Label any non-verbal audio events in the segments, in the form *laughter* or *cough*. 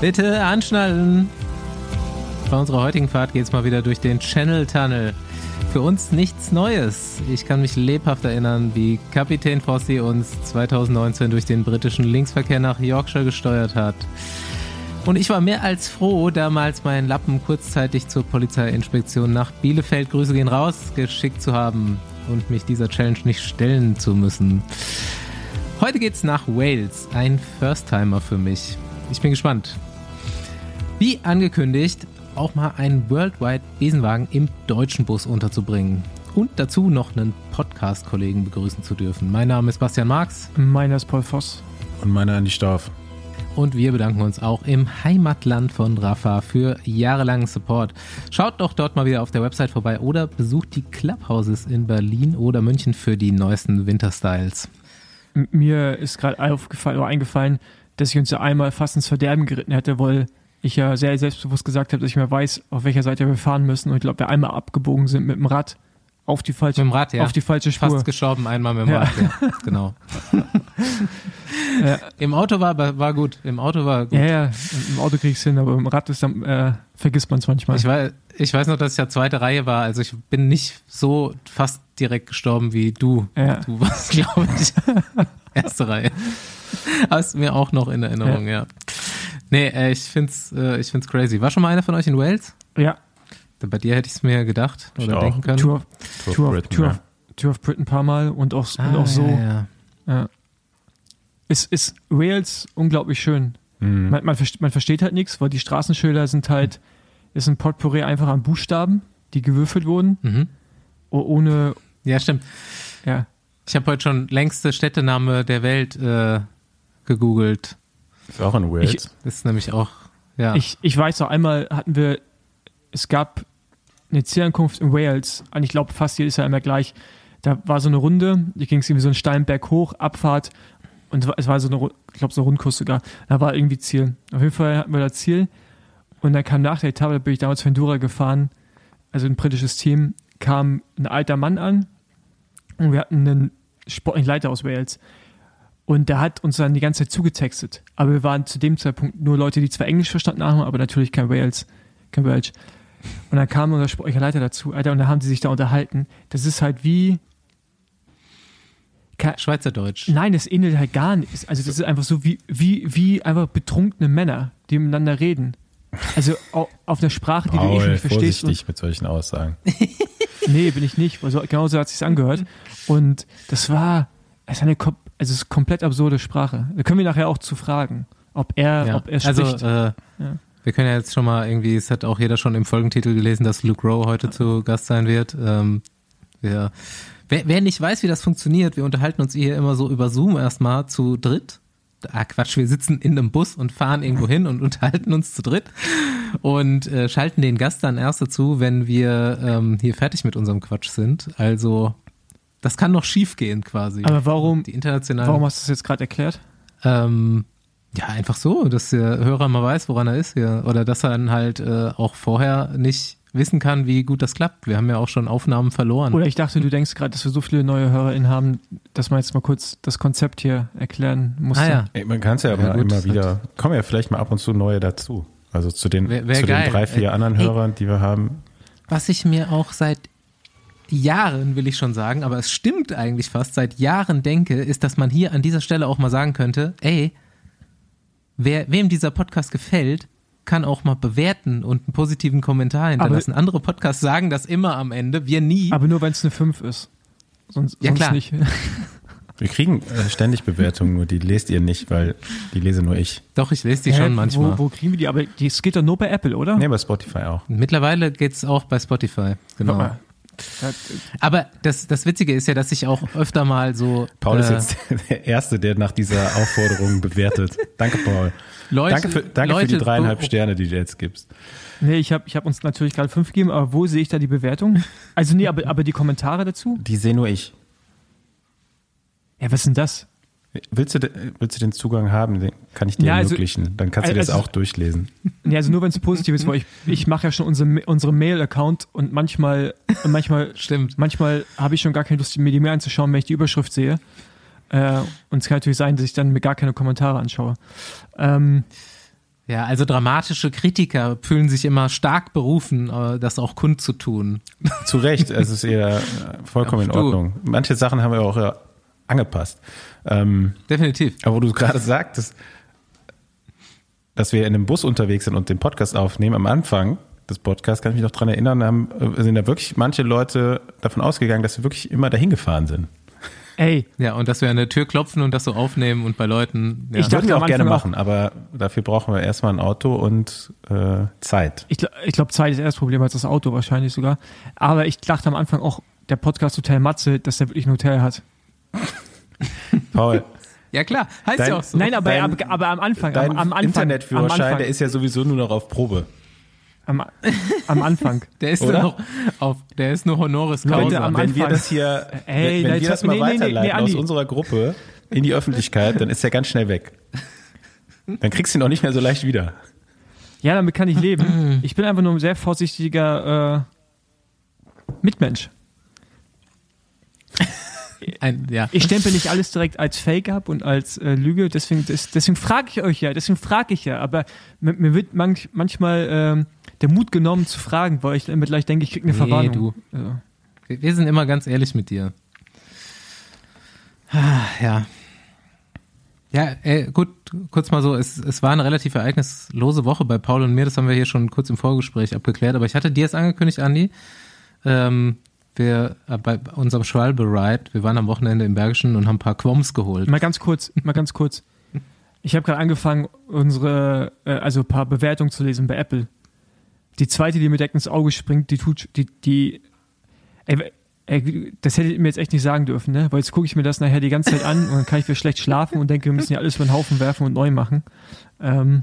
Bitte anschnallen. Bei unserer heutigen Fahrt geht es mal wieder durch den Channel Tunnel. Für uns nichts Neues. Ich kann mich lebhaft erinnern, wie Kapitän Fossi uns 2019 durch den britischen Linksverkehr nach Yorkshire gesteuert hat. Und ich war mehr als froh, damals meinen Lappen kurzzeitig zur Polizeiinspektion nach Bielefeld, Grüße gehen raus, geschickt zu haben und mich dieser Challenge nicht stellen zu müssen. Heute geht's nach Wales, ein First-Timer für mich. Ich bin gespannt. Wie angekündigt, auch mal einen Worldwide Besenwagen im deutschen Bus unterzubringen. Und dazu noch einen Podcast-Kollegen begrüßen zu dürfen. Mein Name ist Bastian Marx. Meiner ist Paul Voss. Und meiner Andi Staff. Und wir bedanken uns auch im Heimatland von Rafa für jahrelangen Support. Schaut doch dort mal wieder auf der Website vorbei oder besucht die Clubhouses in Berlin oder München für die neuesten Winterstyles. Mir ist gerade aufgefallen oder eingefallen, dass ich uns ja einmal fast ins Verderben geritten hätte, weil ich ja sehr selbstbewusst gesagt habe, dass ich mir weiß, auf welcher Seite wir fahren müssen. Und ich glaube, wir einmal abgebogen sind mit dem Rad auf die falsche, mit dem Rad, ja. auf die falsche Spur. Fast gestorben einmal mit dem ja. Rad, ja, *laughs* genau. ja. Im Auto war, war gut, im Auto war gut. Ja, ja, im Auto krieg ich's hin, aber im Rad ist dann, äh, vergisst man es manchmal. Ich weiß, ich weiß noch, dass ich ja zweite Reihe war, also ich bin nicht so fast direkt gestorben wie du. Ja. Du warst, *laughs* glaube ich, erste Reihe. Hast du mir auch noch in Erinnerung, ja. Ja. Nee, äh, ich find's, äh, ich find's crazy. War schon mal einer von euch in Wales? Ja. Bei dir hätte ich es mir gedacht oder ich denken können. Tour of, Tour, Tour, of Britain, Tour, of, Tour of Britain ein paar Mal und auch, ah, und auch so. Ja, ja. ja. Ist, ist Wales unglaublich schön. Mhm. Man, man, versteht, man versteht halt nichts, weil die Straßenschilder sind halt, ist ein Potpourri einfach an Buchstaben, die gewürfelt wurden. Mhm. Ohne. Ja, stimmt. Ja. Ich habe heute schon längste Städtename der Welt äh, gegoogelt. Ist auch in Wales. Ich, das ist nämlich auch, ja. Ich, ich weiß noch, einmal hatten wir, es gab eine Zielankunft in Wales, und ich glaube fast jedes Jahr immer gleich. Da war so eine Runde, die ging es irgendwie so einen steilen Berg hoch, Abfahrt und es war so eine, ich glaube so ein Rundkurs sogar. Da war irgendwie Ziel. Auf jeden Fall hatten wir das Ziel und dann kam nach der Etappe, da bin ich damals für Endura gefahren, also ein britisches Team, kam ein alter Mann an und wir hatten einen sportlichen Leiter aus Wales. Und der hat uns dann die ganze Zeit zugetextet. Aber wir waren zu dem Zeitpunkt nur Leute, die zwar Englisch verstanden haben, aber natürlich kein Wales, kein Welsh. Und dann kam unser sportlicher Leiter dazu, Alter, und da haben sie sich da unterhalten. Das ist halt wie. Schweizerdeutsch. Nein, das ähnelt halt gar nicht. Also, das ist einfach so wie, wie, wie einfach betrunkene Männer, die miteinander reden. Also auf der Sprache, die Paul, du eh nicht verstehst. vorsichtig mit solchen Aussagen. *laughs* nee, bin ich nicht. Also, genauso hat es sich angehört. Und das war, es ist eine, also es ist komplett absurde Sprache. Da können wir nachher auch zu fragen, ob er, ja. ob er also, spricht. Also, äh, ja. Wir können ja jetzt schon mal irgendwie, es hat auch jeder schon im Folgentitel gelesen, dass Luke Rowe heute ja. zu Gast sein wird. Ähm, wer, wer nicht weiß, wie das funktioniert, wir unterhalten uns hier immer so über Zoom erstmal zu dritt. Ah, Quatsch, wir sitzen in einem Bus und fahren irgendwo hin und unterhalten uns zu dritt und äh, schalten den Gast dann erst dazu, wenn wir ähm, hier fertig mit unserem Quatsch sind. Also das kann noch schief gehen quasi. Aber warum, die internationale, warum hast du das jetzt gerade erklärt? Ähm, ja, einfach so, dass der Hörer mal weiß, woran er ist hier. Oder dass er dann halt äh, auch vorher nicht wissen kann, wie gut das klappt. Wir haben ja auch schon Aufnahmen verloren. Oder ich dachte, du denkst gerade, dass wir so viele neue HörerInnen haben, dass man jetzt mal kurz das Konzept hier erklären muss. Ah, ja. Ey, man kann es ja aber ja, gut, immer wieder, kommen ja vielleicht mal ab und zu neue dazu. Also zu den, wär, wär zu den drei, vier anderen Ey, Hörern, die wir haben. Was ich mir auch seit Jahren, will ich schon sagen, aber es stimmt eigentlich fast, seit Jahren denke, ist, dass man hier an dieser Stelle auch mal sagen könnte, ey, wer, wem dieser Podcast gefällt, kann auch mal bewerten und einen positiven Kommentar hinterlassen. Aber, Andere Podcasts sagen das immer am Ende, wir nie. Aber nur wenn es eine 5 ist. Sonst, ja, sonst klar. nicht. *laughs* Wir kriegen äh, ständig Bewertungen, nur die lest ihr nicht, weil die lese nur ich. Doch, ich lese die Hä, schon manchmal. Wo, wo kriegen wir die? Aber es geht doch nur bei Apple, oder? Nee, bei Spotify auch. Mittlerweile geht es auch bei Spotify, genau. Aber das, das Witzige ist ja, dass ich auch öfter mal so. Paul äh, ist jetzt *laughs* der Erste, der nach dieser Aufforderung bewertet. Danke, Paul. Leute, danke für, danke Leute, für die dreieinhalb Sterne, die du jetzt gibst. Nee, ich habe ich hab uns natürlich gerade fünf gegeben, aber wo sehe ich da die Bewertung? Also nee, aber, aber die Kommentare dazu? Die sehe nur ich. Ja, was ist denn das? Willst du, willst du den Zugang haben? Den kann ich dir ja, also, ermöglichen. Dann kannst du also, das auch durchlesen. Ja, also nur wenn es positiv ist, weil ich, ich mache ja schon unsere, unsere Mail-Account und manchmal, manchmal, *laughs* stimmt. Manchmal habe ich schon gar keine Lust, mir die Mail anzuschauen, wenn ich die Überschrift sehe. Äh, und es kann natürlich sein, dass ich dann mir gar keine Kommentare anschaue. Ähm, Ja, also dramatische Kritiker fühlen sich immer stark berufen, äh, das auch kundzutun. Zu Recht, es ist eher *laughs* vollkommen in Ordnung. Manche Sachen haben wir auch ja angepasst. Ähm, Definitiv. Aber wo du gerade sagtest, dass wir in einem Bus unterwegs sind und den Podcast aufnehmen, am Anfang des Podcasts, kann ich mich noch dran erinnern, haben, äh, sind da wirklich manche Leute davon ausgegangen, dass wir wirklich immer dahin gefahren sind. Ey. Ja, und dass wir an der Tür klopfen und das so aufnehmen und bei Leuten. Ja. Ich dachte, wir auch gerne machen, aber dafür brauchen wir erstmal ein Auto und äh, Zeit. Ich, ich glaube, Zeit ist eher das Problem als das Auto wahrscheinlich sogar. Aber ich dachte am Anfang auch, der Podcast Hotel Matze, dass der wirklich ein Hotel hat. *laughs* Paul. Ja klar, heißt dein, ja auch so. Nein, aber, dein, aber, aber am Anfang. Dein am, am Anfang, Internetführerschein, der ist ja sowieso nur noch auf Probe. Am, am Anfang. *laughs* Der ist Oder? noch auf, der ist nur Honoris Causa. Leute, am wenn Anfang. wir das hier, Ey, wenn, wenn wir das mal nee, weiterleiten nee, nee, aus unserer Gruppe in die Öffentlichkeit, dann ist der ganz schnell weg. Dann kriegst du ihn auch nicht mehr so leicht wieder. Ja, damit kann ich leben. Ich bin einfach nur ein sehr vorsichtiger äh, Mitmensch. Ein, ja. Ich stempel nicht alles direkt als Fake ab und als äh, Lüge, deswegen, deswegen frage ich euch ja, deswegen frage ich ja, aber mir, wird manch, manchmal ähm, der Mut genommen zu fragen, weil ich immer gleich denke, ich kriege eine nee, Verwarnung. Du. Ja. Wir sind immer ganz ehrlich mit dir. Ah, ja. Ja, äh, gut, kurz mal so, es, es war eine relativ ereignislose Woche bei Paul und mir, das haben wir hier schon kurz im Vorgespräch abgeklärt, aber ich hatte dir jetzt angekündigt, Andi, ähm, wir äh, bei unserem Schwalbe-Ride, wir waren am Wochenende im Bergischen und haben ein paar Quoms geholt. Mal ganz kurz, mal ganz kurz. Ich habe gerade angefangen, unsere, äh, also ein paar Bewertungen zu lesen bei Apple. Die zweite, die mir direkt ins Auge springt, die tut, die, die, ey, ey, das hättet ihr mir jetzt echt nicht sagen dürfen, ne? Weil jetzt gucke ich mir das nachher die ganze Zeit an und dann kann ich wieder schlecht schlafen und denke, wir müssen ja alles über den Haufen werfen und neu machen. Ähm,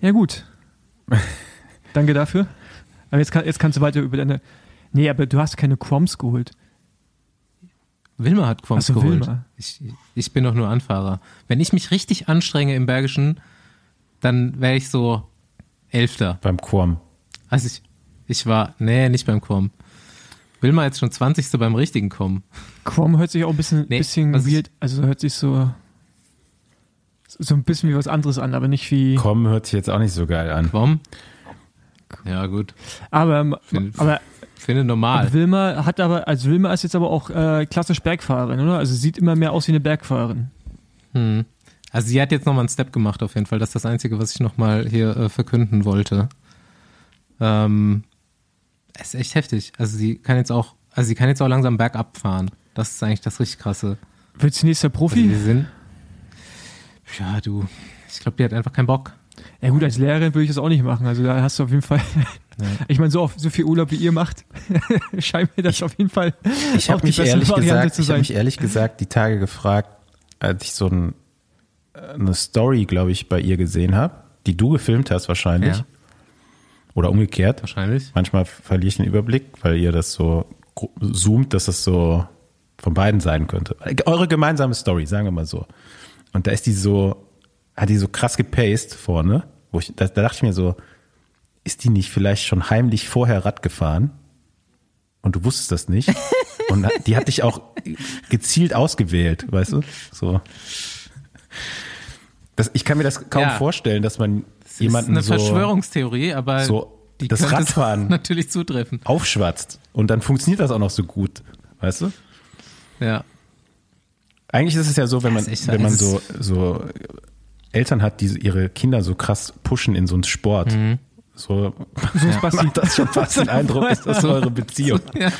ja, gut. *laughs* Danke dafür. Aber jetzt, kann, jetzt kannst du weiter über deine. Nee, aber du hast keine Quoms geholt. Wilma hat Quoms so, geholt. Wilma. Ich, ich bin doch nur Anfahrer. Wenn ich mich richtig anstrenge im Bergischen, dann wäre ich so Elfter. Beim Quom. Also ich, ich war, nee, nicht beim Quom. Wilma jetzt schon 20. beim richtigen Quom. Quom hört sich auch ein bisschen, nee, bisschen weird, also hört sich so, so ein bisschen wie was anderes an, aber nicht wie. Quom hört sich jetzt auch nicht so geil an. Quom? Ja, gut. Aber, Find, aber finde normal. Wilma hat aber, also Wilma ist jetzt aber auch äh, klassisch Bergfahrerin, oder? Also sieht immer mehr aus wie eine Bergfahrerin. Hm. Also sie hat jetzt nochmal einen Step gemacht auf jeden Fall. Das ist das Einzige, was ich nochmal hier äh, verkünden wollte. Ähm, es ist echt heftig. Also sie kann jetzt auch, also sie kann jetzt auch langsam bergab fahren. Das ist eigentlich das richtig krasse. Wird sie nächster Profi? Also wir sind, ja, du, ich glaube, die hat einfach keinen Bock. Ja gut, als Lehrerin würde ich das auch nicht machen. Also da hast du auf jeden Fall, ja. ich meine, so, so viel Urlaub wie ihr macht, *laughs* scheint mir das ich, auf jeden Fall ich auch mich ehrlich gesagt, Ich habe mich ehrlich gesagt die Tage gefragt, als ich so ein, eine Story, glaube ich, bei ihr gesehen habe, die du gefilmt hast wahrscheinlich. Ja. Oder umgekehrt. Wahrscheinlich. Manchmal verliere ich den Überblick, weil ihr das so zoomt, dass das so von beiden sein könnte. Eure gemeinsame Story, sagen wir mal so. Und da ist die so hat die so krass gepaced vorne, wo ich, da, da dachte ich mir so, ist die nicht vielleicht schon heimlich vorher Rad gefahren? Und du wusstest das nicht. *laughs* Und die hat dich auch gezielt ausgewählt, weißt du? So. Das, ich kann mir das kaum ja. vorstellen, dass man das jemanden ist eine so, Verschwörungstheorie, aber so die das Radfahren *laughs* natürlich zutreffen. Aufschwatzt und dann funktioniert das auch noch so gut, weißt du? Ja. Eigentlich ist es ja so, wenn man wenn man so so Eltern hat, die ihre Kinder so krass pushen in so einen Sport. Mhm. So, so *laughs* ja, macht das schon fast den *laughs* Eindruck, ist das eure Beziehung. *laughs* Ja.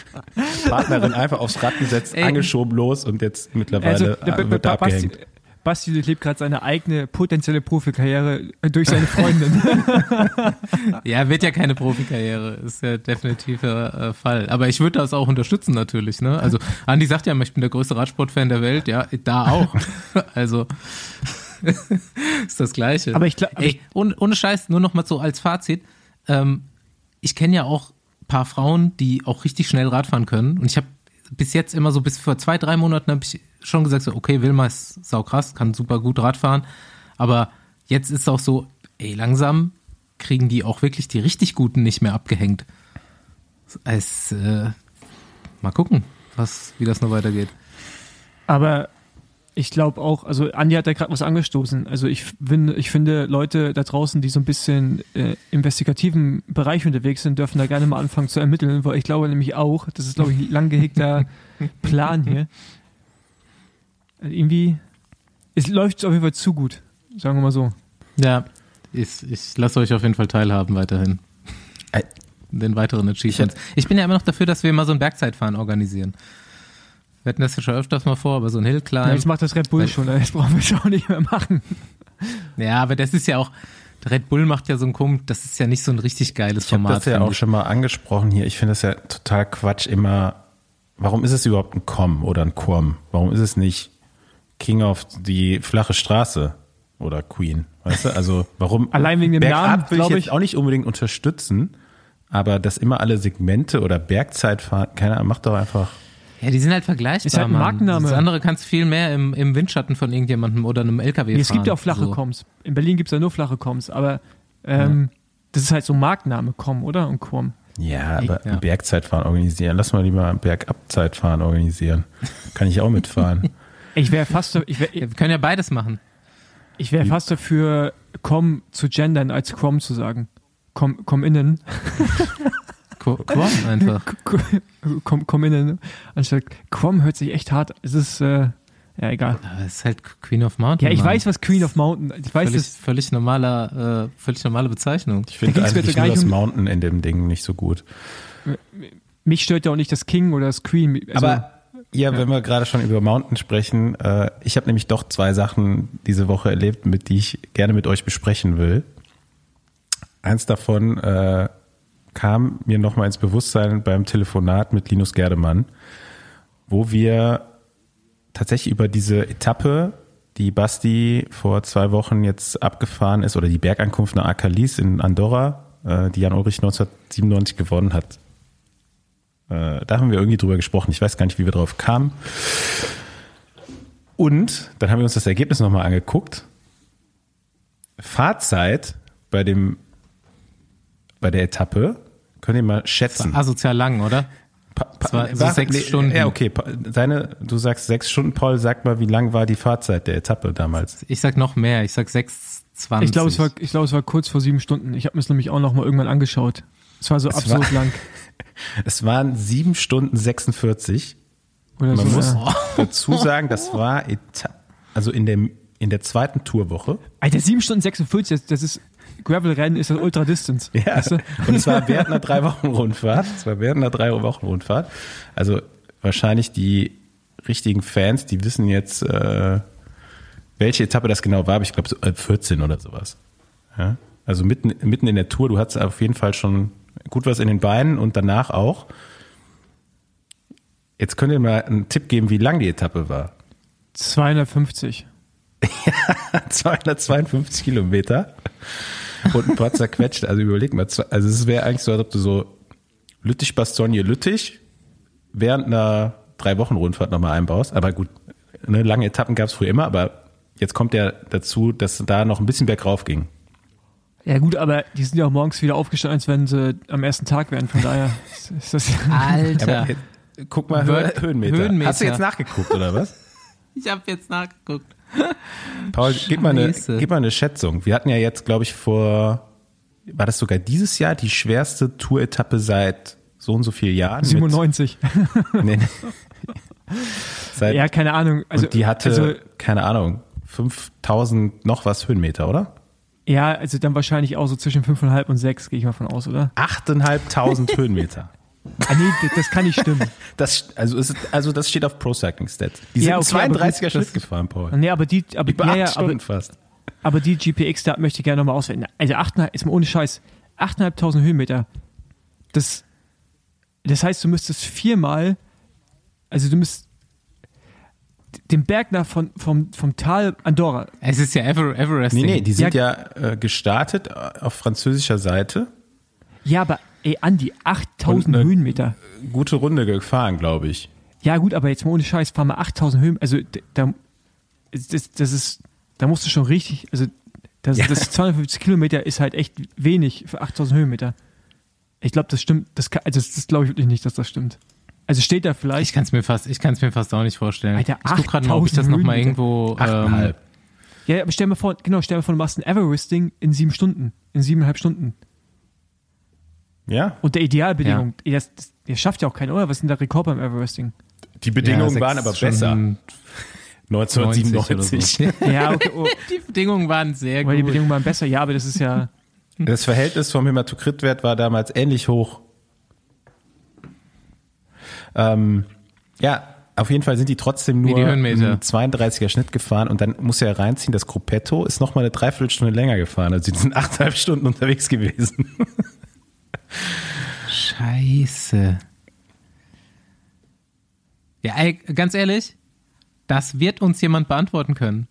Partnerin einfach aufs Rad gesetzt, Ey. angeschoben los und jetzt mittlerweile also, wird er abgehängt. Basti lebt gerade seine eigene potenzielle Profikarriere durch seine Freundin. ja, wird ja keine Profikarriere, ist ja definitiv der äh, Fall. Aber ich würde das auch unterstützen natürlich. Ne? Also Andi sagt ja, ich bin der größte Radsportfan der Welt, ja, da auch. also *laughs* ist das Gleiche. Aber ich glaube, ohne, ohne Scheiß, nur noch mal so als Fazit. Ähm, ich kenne ja auch ein paar Frauen, die auch richtig schnell Radfahren können. Und ich habe bis jetzt immer so, bis vor zwei, drei Monaten habe ich schon gesagt, so, okay, Wilma ist saukrass, kann super gut Radfahren. Aber jetzt ist es auch so, ey, langsam kriegen die auch wirklich die richtig Guten nicht mehr abgehängt. Es, äh, mal gucken, was, wie das noch weitergeht. Aber Ich glaube auch, also Andi hat da gerade was angestoßen. Also ich finde, ich finde, Leute da draußen, die so ein bisschen äh, investigativen Bereich unterwegs sind, dürfen da gerne mal anfangen zu ermitteln, weil ich glaube nämlich auch, das ist, glaube ich, ein lang gehegter *laughs* Plan hier. Also irgendwie, es läuft auf jeden Fall zu gut, sagen wir mal so. Ja, ich, ich lasse euch auf jeden Fall teilhaben weiterhin. Den weiteren Achievements. Ich bin ja immer noch dafür, dass wir mal so ein Bergzeitfahren organisieren. Wir hatten das ja schon öfters mal vor, aber so ein Ja, Hillclimb. jetzt macht das Red Bull schon, das brauchen wir schon nicht mehr machen. Ja, aber das ist ja auch, Red Bull macht ja so ein Kom, das ist ja nicht so ein richtig geiles Ich habe Format. das ja auch ich. schon mal angesprochen hier. Ich finde das ja total Quatsch immer. Warum ist es überhaupt ein Com oder ein Quom? Warum ist es nicht King of die flache Straße oder Queen? Weißt du? Also warum? *laughs* Allein wegen dem Bergab Namen, will ich jetzt ich. auch nicht unbedingt unterstützen, aber dass immer alle Segmente oder Bergzeit fahren, keiner macht doch einfach. Ja, die sind halt vergleichbar. Ist halt ein. Markenname. Das andere kannst du viel mehr im, im Windschatten von irgendjemandem oder einem LKW Nee, es fahren. gibt ja auch flache so. Coms. In Berlin gibt es ja nur flache Coms, aber ähm, das ist halt so ein Markenname, Com, oder? Und Com. Ja, aber Ja. ein Bergzeitfahren organisieren. Lass mal lieber ein Bergabzeitfahren organisieren. Kann ich auch mitfahren. *laughs* Ich wäre fast, ich wär, Ja, wir können ja beides machen. ich wär fast dafür, Com zu gendern, als Crom zu sagen. Com, com innen. *laughs* Qu- Quam einfach. Com, com innen. Anstatt Crom hört sich echt hart. Es ist, äh, ja, egal. Es ist halt Queen of Mountain. Ja, ich Mann. weiß, was Queen of Mountain, ich weiß, Völlig, das, völlig normaler, äh, völlig normale Bezeichnung. Ich finde eigentlich nur das um- Mountain in dem Ding nicht so gut. mich stört ja auch nicht das King oder das Queen. Also, Aber ja, wenn wir gerade schon über Mountain sprechen, äh, ich habe nämlich doch zwei Sachen diese Woche erlebt, mit die ich gerne mit euch besprechen will. Eins davon äh, kam mir nochmal ins Bewusstsein beim Telefonat mit Linus Gerdemann, wo wir tatsächlich über diese Etappe, die Basti vor zwei Wochen jetzt abgefahren ist, oder die Bergankunft nach Akalis in Andorra, äh, die Jan Ulrich 1997 gewonnen hat, äh, da haben wir irgendwie drüber gesprochen. Ich weiß gar nicht, wie wir drauf kamen. Und dann haben wir uns das Ergebnis nochmal angeguckt. Fahrzeit bei dem bei der Etappe könnt ihr mal schätzen. Asozial lang, oder? Pa- pa- das war so sag- sechs nee, Stunden. Ja, okay. Deine, du sagst sechs Stunden, Paul. Sag mal, wie lang war die Fahrzeit der Etappe damals? Ich sag noch mehr. Ich sag 6,20. ich glaube, es war, ich glaube, es war kurz vor sieben Stunden. Ich habe mir es nämlich auch noch mal irgendwann angeschaut. Es war so Es absurd war- lang. *laughs* Es waren sieben Stunden 46. Oder Man so, muss ja. dazu sagen, das war Eta also in der, in der zweiten Tourwoche. Alter, 7 Stunden 46, das, das ist Gravel-Rennen, ist das Ultra Distance. Ja, Weißt du? und es war während einer *laughs* drei Wochen Rundfahrt. Es war während einer drei Wochen Rundfahrt. Also wahrscheinlich die richtigen Fans, die wissen jetzt, äh, welche Etappe das genau war, aber ich glaube so äh, 14 oder sowas. Ja? Also mitten, mitten in der Tour, du hattest auf jeden Fall schon gut was in den Beinen und danach auch. Jetzt könnt ihr mal einen Tipp geben, wie lang die Etappe war. 250. 252 *laughs* Kilometer und ein paar zerquetscht. Also überleg mal, also es wäre eigentlich so, als ob du so Lüttich-Bastogne-Lüttich während einer drei Wochen Rundfahrt nochmal einbaust. Aber gut, ne, lange Etappen gab es früher immer, aber jetzt kommt ja dazu, dass da noch ein bisschen bergauf ging. Ja gut, aber die sind ja auch morgens wieder aufgestanden, als wenn sie am ersten Tag wären. Von daher *laughs* ist, das... Alter. Aber, äh, guck mal, Höhenmeter. Höhenmeter. Hast du jetzt nachgeguckt, oder was? Ich habe jetzt nachgeguckt. Paul, gib mal, eine, gib mal eine Schätzung. Wir hatten ja jetzt, glaube ich, vor, war das sogar dieses Jahr die schwerste Tour-Etappe seit so und so vielen Jahren? mit- 97. *laughs* Nee, nee. Seit, ja, keine Ahnung. Also, und die hatte, Also, keine Ahnung, 5000 noch was Höhenmeter, oder? ja, also dann wahrscheinlich auch so zwischen 5,5 und 6, gehe ich mal von aus, oder? 8.500 Höhenmeter. Ah nee, das, kann nicht stimmen. *laughs* Das, also, ist, also das steht auf Pro Cycling Stats. Die Ja, sind okay, aber 32er gut, Schritt das- gefahren, Paul. Nee, aber die, aber, Über ja, acht ja, Stunden aber, fast. aber die GPX-Daten möchte ich gerne nochmal auswählen. Also 8,5, ist mal ohne Scheiß, 8.500 Höhenmeter. Das, das heißt, du müsstest viermal, also du müsst den Berg nach von, vom, vom Tal Andorra. Es ist ja Ever Everesting. Nee, nee, die sind Ja, ja, äh, gestartet auf französischer Seite. Ja, aber ey, Andi, 8000 Und eine- Höhenmeter. Gute Runde gefahren, glaube ich. Ja, gut, aber jetzt mal ohne Scheiß, fahr mal 8000 Höhen. Also, da, das, das ist, da musst du schon richtig, also, das, Ja. das 250 Kilometer ist halt echt wenig für 8000 Höhenmeter. Ich glaube, das stimmt, das, kann, also das, das glaube ich wirklich nicht, dass das stimmt. Also steht da Ich vielleicht. kann es mir fast, ich kann es mir fast auch nicht vorstellen. Alter, ich guck gerade mal, ob ich das 8000 noch mal Höhenmeter. irgendwo. Ähm, Achteinhalb. Ja, aber stell mir vor, genau, stell mir vor, du machst ein Everesting in sieben Stunden, in siebeneinhalb Stunden. Ja, Unter Idealbedingungen. Das, das, das schafft ja auch keiner, oder? Was ist denn der Rekord beim Everesting? die Bedingungen ja, waren aber besser. Stunden 1997. 90 oder so. *laughs* Ja, okay, oh, *laughs* Die Bedingungen waren sehr weil die gut. Bedingungen waren besser. Ja, aber das ist ja. *laughs* Das Verhältnis vom Hämatokritwert war damals ähnlich hoch. Ähm, ja, auf jeden Fall sind die trotzdem nur einen 32er Schnitt gefahren und dann muss er reinziehen, das Gruppetto ist noch mal eine Dreiviertelstunde länger gefahren. Also die sind achteinhalb Stunden unterwegs gewesen. Scheiße. Ja, ey, ganz ehrlich, das wird uns jemand beantworten können.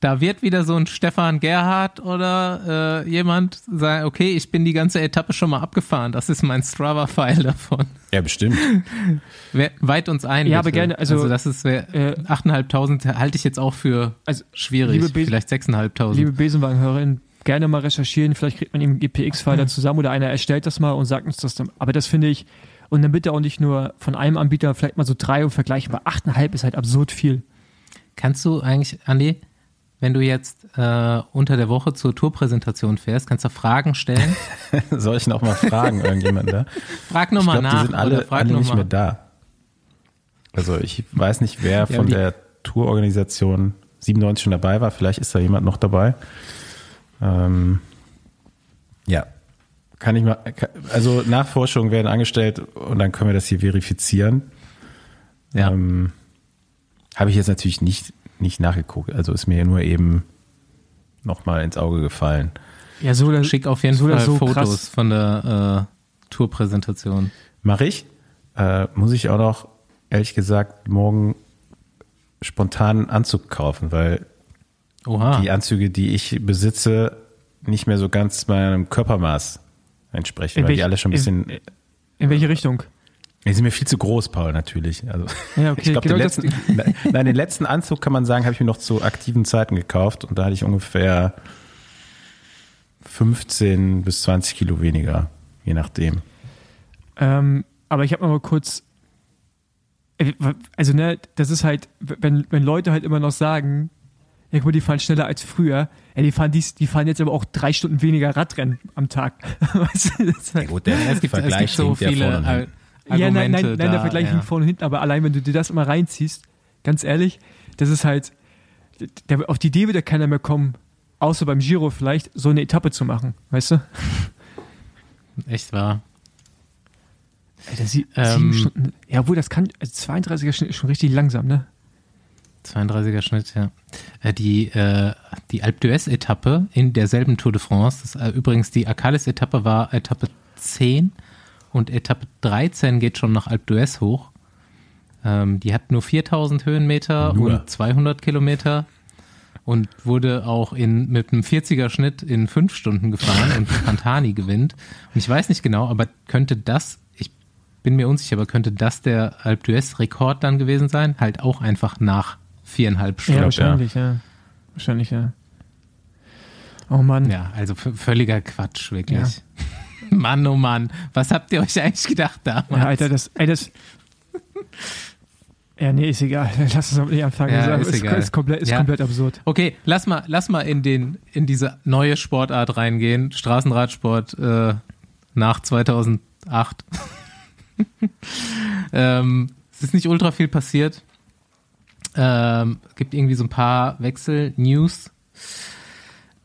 Da wird wieder so ein Stefan Gerhardt oder äh, jemand sagen, okay, ich bin die ganze Etappe schon mal abgefahren. Das ist mein Strava-File davon. Ja, bestimmt. *laughs* Weit uns ein. Ja, bitte. aber gerne, also, das ist äh, äh, 8.500 halte ich jetzt auch für Also, schwierig. Vielleicht 6.500. Liebe Besenwagenhörerin, gerne mal recherchieren. Vielleicht kriegt man eben GPX-File dann zusammen oder einer erstellt das mal und sagt uns das dann. Aber das finde ich, und dann bitte auch nicht nur von einem Anbieter, vielleicht mal so drei und vergleichen, weil 8,5 ist halt absurd viel. Kannst du eigentlich, Andi, wenn du jetzt äh, unter der Woche zur Tourpräsentation fährst, kannst du Fragen stellen? *laughs* Soll ich noch mal fragen, irgendjemand da? Frag Ich nochmal glaube, nach. die sind alle, frag alle nicht mal. mehr da. Also ich weiß nicht, wer von die- der Tourorganisation 97 schon dabei war. Vielleicht ist da jemand noch dabei. Ähm, ja, kann ich mal. Also Nachforschungen werden angestellt und dann können wir das hier verifizieren. Ja. Ähm, Habe ich jetzt natürlich nicht, nicht nachgeguckt. Also ist mir nur eben nochmal ins Auge gefallen. Ja, so oder Schick auf jeden so Fall so Fotos krass. von der äh, Tourpräsentation. Mache ich. Äh, muss ich auch noch, ehrlich gesagt, morgen spontan einen Anzug kaufen, weil Oha. die Anzüge, die ich besitze, nicht mehr so ganz meinem Körpermaß entsprechen, In weil welch- die alle schon ein bisschen. in- In welche Richtung? Die sind mir viel zu groß, Paul, natürlich. Also, Ja, okay, *laughs* ich glaube, genau den, letzten, *laughs* nein, den letzten Anzug kann man sagen, habe ich mir noch zu aktiven Zeiten gekauft und da hatte ich ungefähr 15 bis 20 Kilo weniger, je nachdem. Ähm, aber ich habe mal kurz. äh, Also, ne, das ist halt, wenn, wenn Leute halt immer noch sagen, ja, guck mal, die fahren schneller als früher, ja, die fahren dies, die fahren jetzt aber auch drei Stunden weniger Radrennen am Tag. *laughs* Weißt du, das ist halt, gut, der es, gibt, es gibt so viele äh, Argumente ja, nein, nein, nein, da, der Vergleich ja. liegt vorne und hinten, aber allein wenn du dir das immer reinziehst, ganz ehrlich, das ist halt, der, auf die Idee wird ja keiner mehr kommen, außer beim Giro vielleicht, so eine Etappe zu machen, weißt du? Echt wahr. Alter, sie, Ähm, sieben Stunden, ja, obwohl das kann, also 32er Schnitt ist schon richtig langsam, ne? 32er Schnitt, ja. Äh, Die, äh, die Alpe d'Huez-Etappe in derselben Tour de France, das, äh, übrigens die Arcales-Etappe war Etappe 10 und Etappe 13 geht schon nach Alpe d'Huez hoch. Ähm, die hat nur 4000 Höhenmeter Nur. und 200 Kilometer und wurde auch in, mit einem 40er Schnitt in fünf Stunden gefahren und *laughs* Pantani gewinnt. Und ich weiß nicht genau, aber könnte das, ich bin mir unsicher, aber könnte das der Alpe d'Huez Rekord dann gewesen sein? Halt auch einfach nach viereinhalb Ja, Stunden. wahrscheinlich, ja. Wahrscheinlich, ja. Oh Mann. Ja, also völliger Quatsch, wirklich. *laughs* Mann, oh Mann, was habt ihr euch eigentlich gedacht damals? Ja, Alter, das, ey, das. Ja, nee, ist egal. *laughs* Lass uns nicht anfangen. Ja, ist ist, egal. ist, komplett, ist Ja. komplett absurd. Okay, lass mal, lass mal in den, in diese neue Sportart reingehen. Straßenradsport äh, nach 2008. *laughs* ähm, es ist nicht ultra viel passiert. Ähm, gibt irgendwie so ein paar Wechsel-News.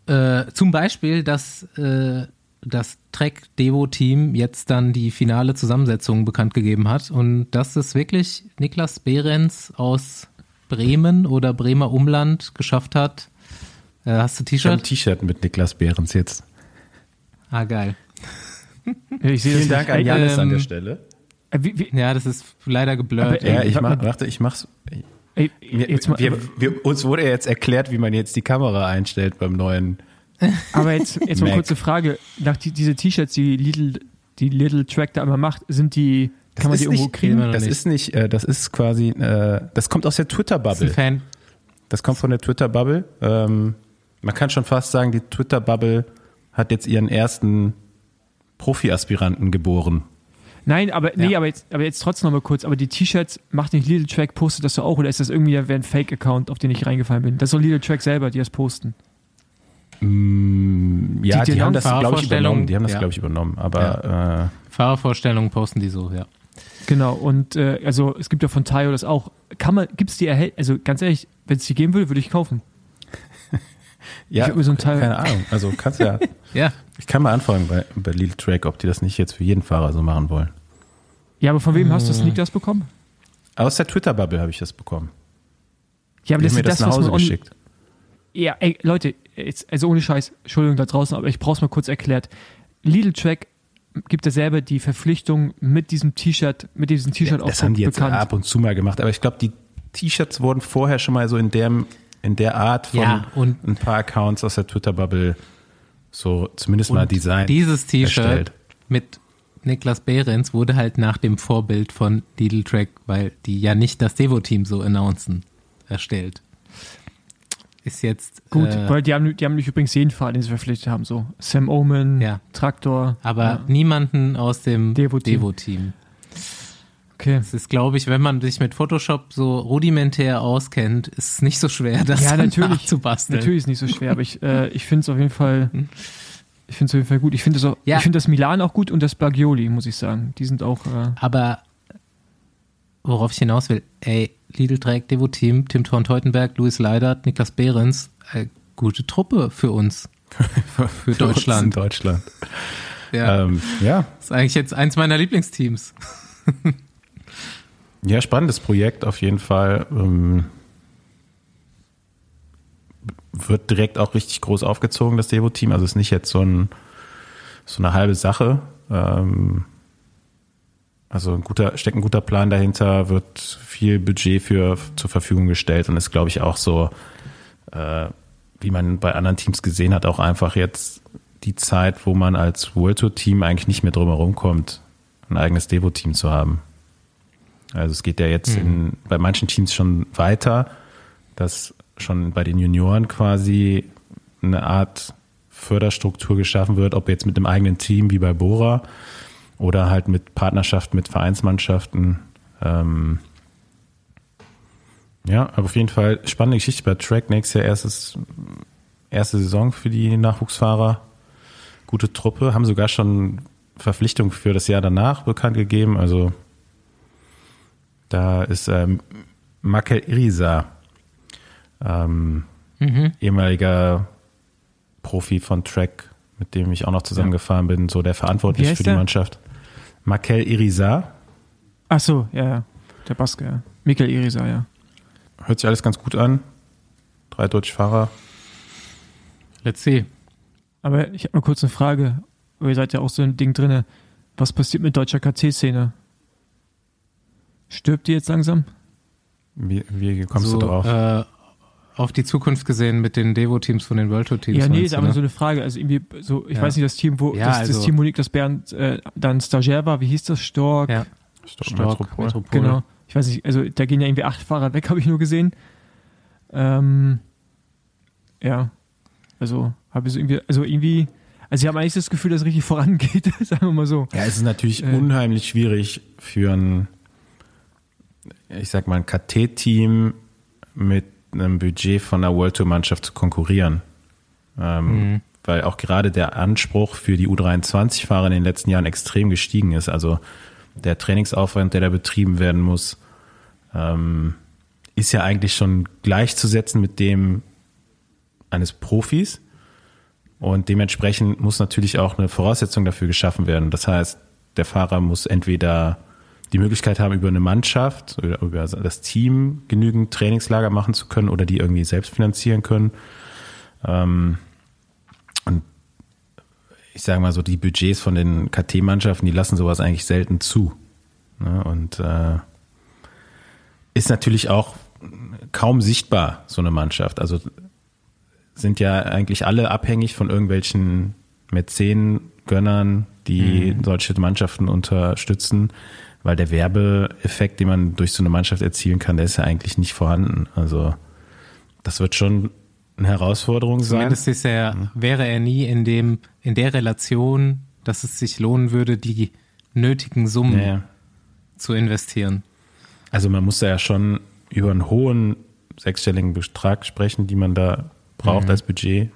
Äh, zum Beispiel, dass äh, das Trek Devo Team jetzt dann die finale Zusammensetzung bekannt gegeben hat und dass es wirklich Niklas Behrens aus Bremen oder Bremer Umland geschafft hat. Äh, hast du Ich habe ein T-Shirt? T-Shirt mit Niklas Behrens jetzt. Ah, geil. Ja, ich sehe Vielen das Dank an Janis an ähm, der Stelle. äh, wie, wie, Ja, das ist leider geblurrt. Aber, ey, Ja, ich warte mach, warte, ich mach's. Ey, jetzt mal, wir, wir, uns wurde jetzt erklärt, wie man jetzt die Kamera einstellt beim neuen. aber jetzt, jetzt mal kurze Frage. Nach die, diese T-Shirts, die Little, die Little Track da immer macht, sind die, kann man ist die irgendwo nicht, kriegen? Noch Das nicht. ist nicht, äh, das ist quasi, äh, das kommt aus der Das Twitter-Bubble. Fan. Das kommt von der Twitter-Bubble. Ähm, man kann schon fast sagen, die Twitter-Bubble hat jetzt ihren ersten Profi-Aspiranten geboren. Nein, aber nee, Ja. aber jetzt, aber jetzt trotzdem noch mal kurz. Aber die T-Shirts macht nicht Little Track, postet das so auch oder ist das irgendwie ein Fake-Account, auf den ich reingefallen bin? Das ist doch Little Track selber, die das posten. Mm, ja, Die die, haben das, glaube ich, übernommen. Die haben das, ja. glaube ich, übernommen. Aber Fahrervorstellungen posten die so, ja. Genau. Und äh, also es gibt ja von Tayo das auch. Kann man, gibt's die erhält? Also ganz ehrlich, wenn es die geben würde, würde ich kaufen. äh, *laughs* ja, würd mir so ein Teil- keine Ahnung. Also kannst ja, *laughs* Ja, ich kann mal anfragen bei, bei Little Track, ob die das nicht jetzt für jeden Fahrer so machen wollen. Ja, aber von wem hast du Äh. Sneak das bekommen? Aus der Twitter-Bubble habe ich das bekommen. Ja, aber Die das haben mir ist das, das, nach Hause geschickt. Ja, ey, Leute, jetzt, also ohne Scheiß, Entschuldigung da draußen, aber ich brauch's mal kurz erklärt. Lidl Track gibt ja selber die Verpflichtung mit diesem T-Shirt, mit diesem T-Shirt Ja, auch das haben die jetzt bekannt. ab und zu mal gemacht. Aber ich glaube, die T-Shirts wurden vorher schon mal so in, dem, in der Art von Ja, und- ein paar Accounts aus der Twitter-Bubble so zumindest mal designt. dieses T-Shirt erstellt. mit Niklas Behrens wurde halt nach dem Vorbild von Lidl Track, weil die ja nicht das Devo-Team so announcen, erstellt. Ist jetzt Gut, äh, weil die haben, die haben nicht übrigens jeden Fahrer, den sie verpflichtet haben, so Sam Omen, Ja. Traktor. aber ja, niemanden aus dem Devo-Team. Devo-Team. okay. Es ist, glaube ich, wenn man sich mit Photoshop so rudimentär auskennt, ist es nicht so schwer, das Ja, natürlich. nachzubasteln. Natürlich ist nicht so schwer, aber ich, äh, ich finde es auf jeden Fall, ich finde es auf jeden Fall gut. Ich finde auch, Ja. ich finde das Milan auch gut und das Bagioli, muss ich sagen. Die sind auch, äh, Aber worauf ich hinaus will, ey, Lidl Track, Devo Team, Tim Thorn Teutenberg, Luis Leidert, Niklas Behrens, äh, gute Truppe für uns. *laughs* Für Für uns in Deutschland. Deutschland. Ja, Ähm, ja. ist eigentlich jetzt eins meiner Lieblingsteams. ja, spannendes Projekt auf jeden Fall. Ähm, wird direkt auch richtig groß aufgezogen, das Devo-Team. Also ist nicht jetzt so, ein, so eine halbe Sache. Ähm, also ein guter, steckt ein guter Plan dahinter, wird viel Budget für zur Verfügung gestellt und ist, glaube ich, auch so, äh, wie man bei anderen Teams gesehen hat, auch einfach jetzt die Zeit, wo man als World Tour Team eigentlich nicht mehr drum herum kommt, ein eigenes Devo-Team zu haben. Also es geht ja jetzt in, bei manchen Teams schon weiter, dass schon bei den Junioren quasi eine Art Förderstruktur geschaffen wird, ob jetzt mit einem eigenen Team wie bei Bora oder halt mit Partnerschaften mit Vereinsmannschaften. Ähm ja, aber auf jeden Fall spannende Geschichte bei Track. Nächstes Jahr erstes, erste Saison für die Nachwuchsfahrer. Gute Truppe, haben sogar schon Verpflichtungen für das Jahr danach bekannt gegeben. Also da ist ähm, Makel Irisa, ähm, Mhm. ehemaliger Profi von Track, mit dem ich auch noch zusammengefahren bin, so der verantwortlich für die der? Mannschaft. Makel Irisa, ach so, ja, ja. Der Baske, ja. Michael Irisa, ja. hört sich alles ganz gut an. Drei deutsche Fahrer. Let's see. Aber ich habe mal kurz eine Frage. Ihr seid ja auch so ein Ding drinne. Was passiert mit deutscher KT-Szene? Stirbt die jetzt langsam? Wie, wie kommst so, du drauf? Äh, auf die Zukunft gesehen mit den Devo-Teams von den World Tour Teams. ja, nee, ist aber ne? so eine Frage. Also irgendwie so, ich Ja. weiß nicht, das Team, wo Ja, das, das also- Team, wo Niklas Bernd äh, dann Stagiaire war, wie hieß das? Stork? Ja, Stock Stork, Metropol. Metropol. Genau. Ich weiß nicht, also da gehen ja irgendwie acht Fahrer weg, *laughs* habe ich nur gesehen. Ähm, ja, also habe ich so irgendwie, also irgendwie, also ich habe eigentlich das Gefühl, dass es richtig vorangeht, *laughs* sagen wir mal so. Ja, es ist natürlich Äh. unheimlich schwierig für ein, ich sag mal, ein KT-Team mit einem Budget von einer World Tour Mannschaft zu konkurrieren. Ähm, Mhm. Weil auch gerade der Anspruch für die U23-Fahrer in den letzten Jahren extrem gestiegen ist. Also der Trainingsaufwand, der da betrieben werden muss, ähm, ist ja eigentlich schon gleichzusetzen mit dem eines Profis. Und dementsprechend muss natürlich auch eine Voraussetzung dafür geschaffen werden. Das heißt, der Fahrer muss entweder die Möglichkeit haben, über eine Mannschaft oder über das Team genügend Trainingslager machen zu können oder die irgendwie selbst finanzieren können. Ähm, und ich sage mal so, die Budgets von den KT-Mannschaften, die lassen sowas eigentlich selten zu. Ne? Und äh, ist natürlich auch kaum sichtbar, so eine Mannschaft. Also sind ja eigentlich alle abhängig von irgendwelchen Mäzen, Gönnern, die solche Mannschaften unterstützen, weil der Werbeeffekt, den man durch so eine Mannschaft erzielen kann, der ist ja eigentlich nicht vorhanden. Also das wird schon eine Herausforderung sein. Zumindest ist er, wäre er nie in dem, in der Relation, dass es sich lohnen würde, die nötigen Summen Naja. zu investieren. Also man muss da ja schon über einen hohen sechsstelligen Betrag sprechen, die man da braucht Mhm. als Budget.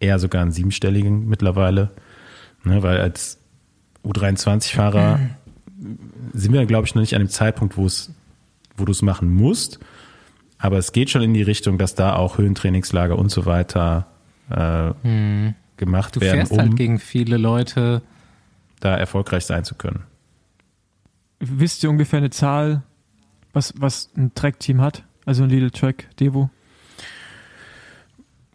Eher sogar einen siebenstelligen mittlerweile. Ne, weil als U23-Fahrer *clears throat* sind wir, glaube ich, noch nicht an dem Zeitpunkt, wo es, wo du es machen musst. Aber es geht schon in die Richtung, dass da auch Höhentrainingslager und so weiter äh, gemacht Mhm. Du werden, fährst um halt gegen viele Leute. da erfolgreich sein zu können. Wisst ihr ungefähr eine Zahl, was, was ein Track-Team hat? Also ein Little Track Devo?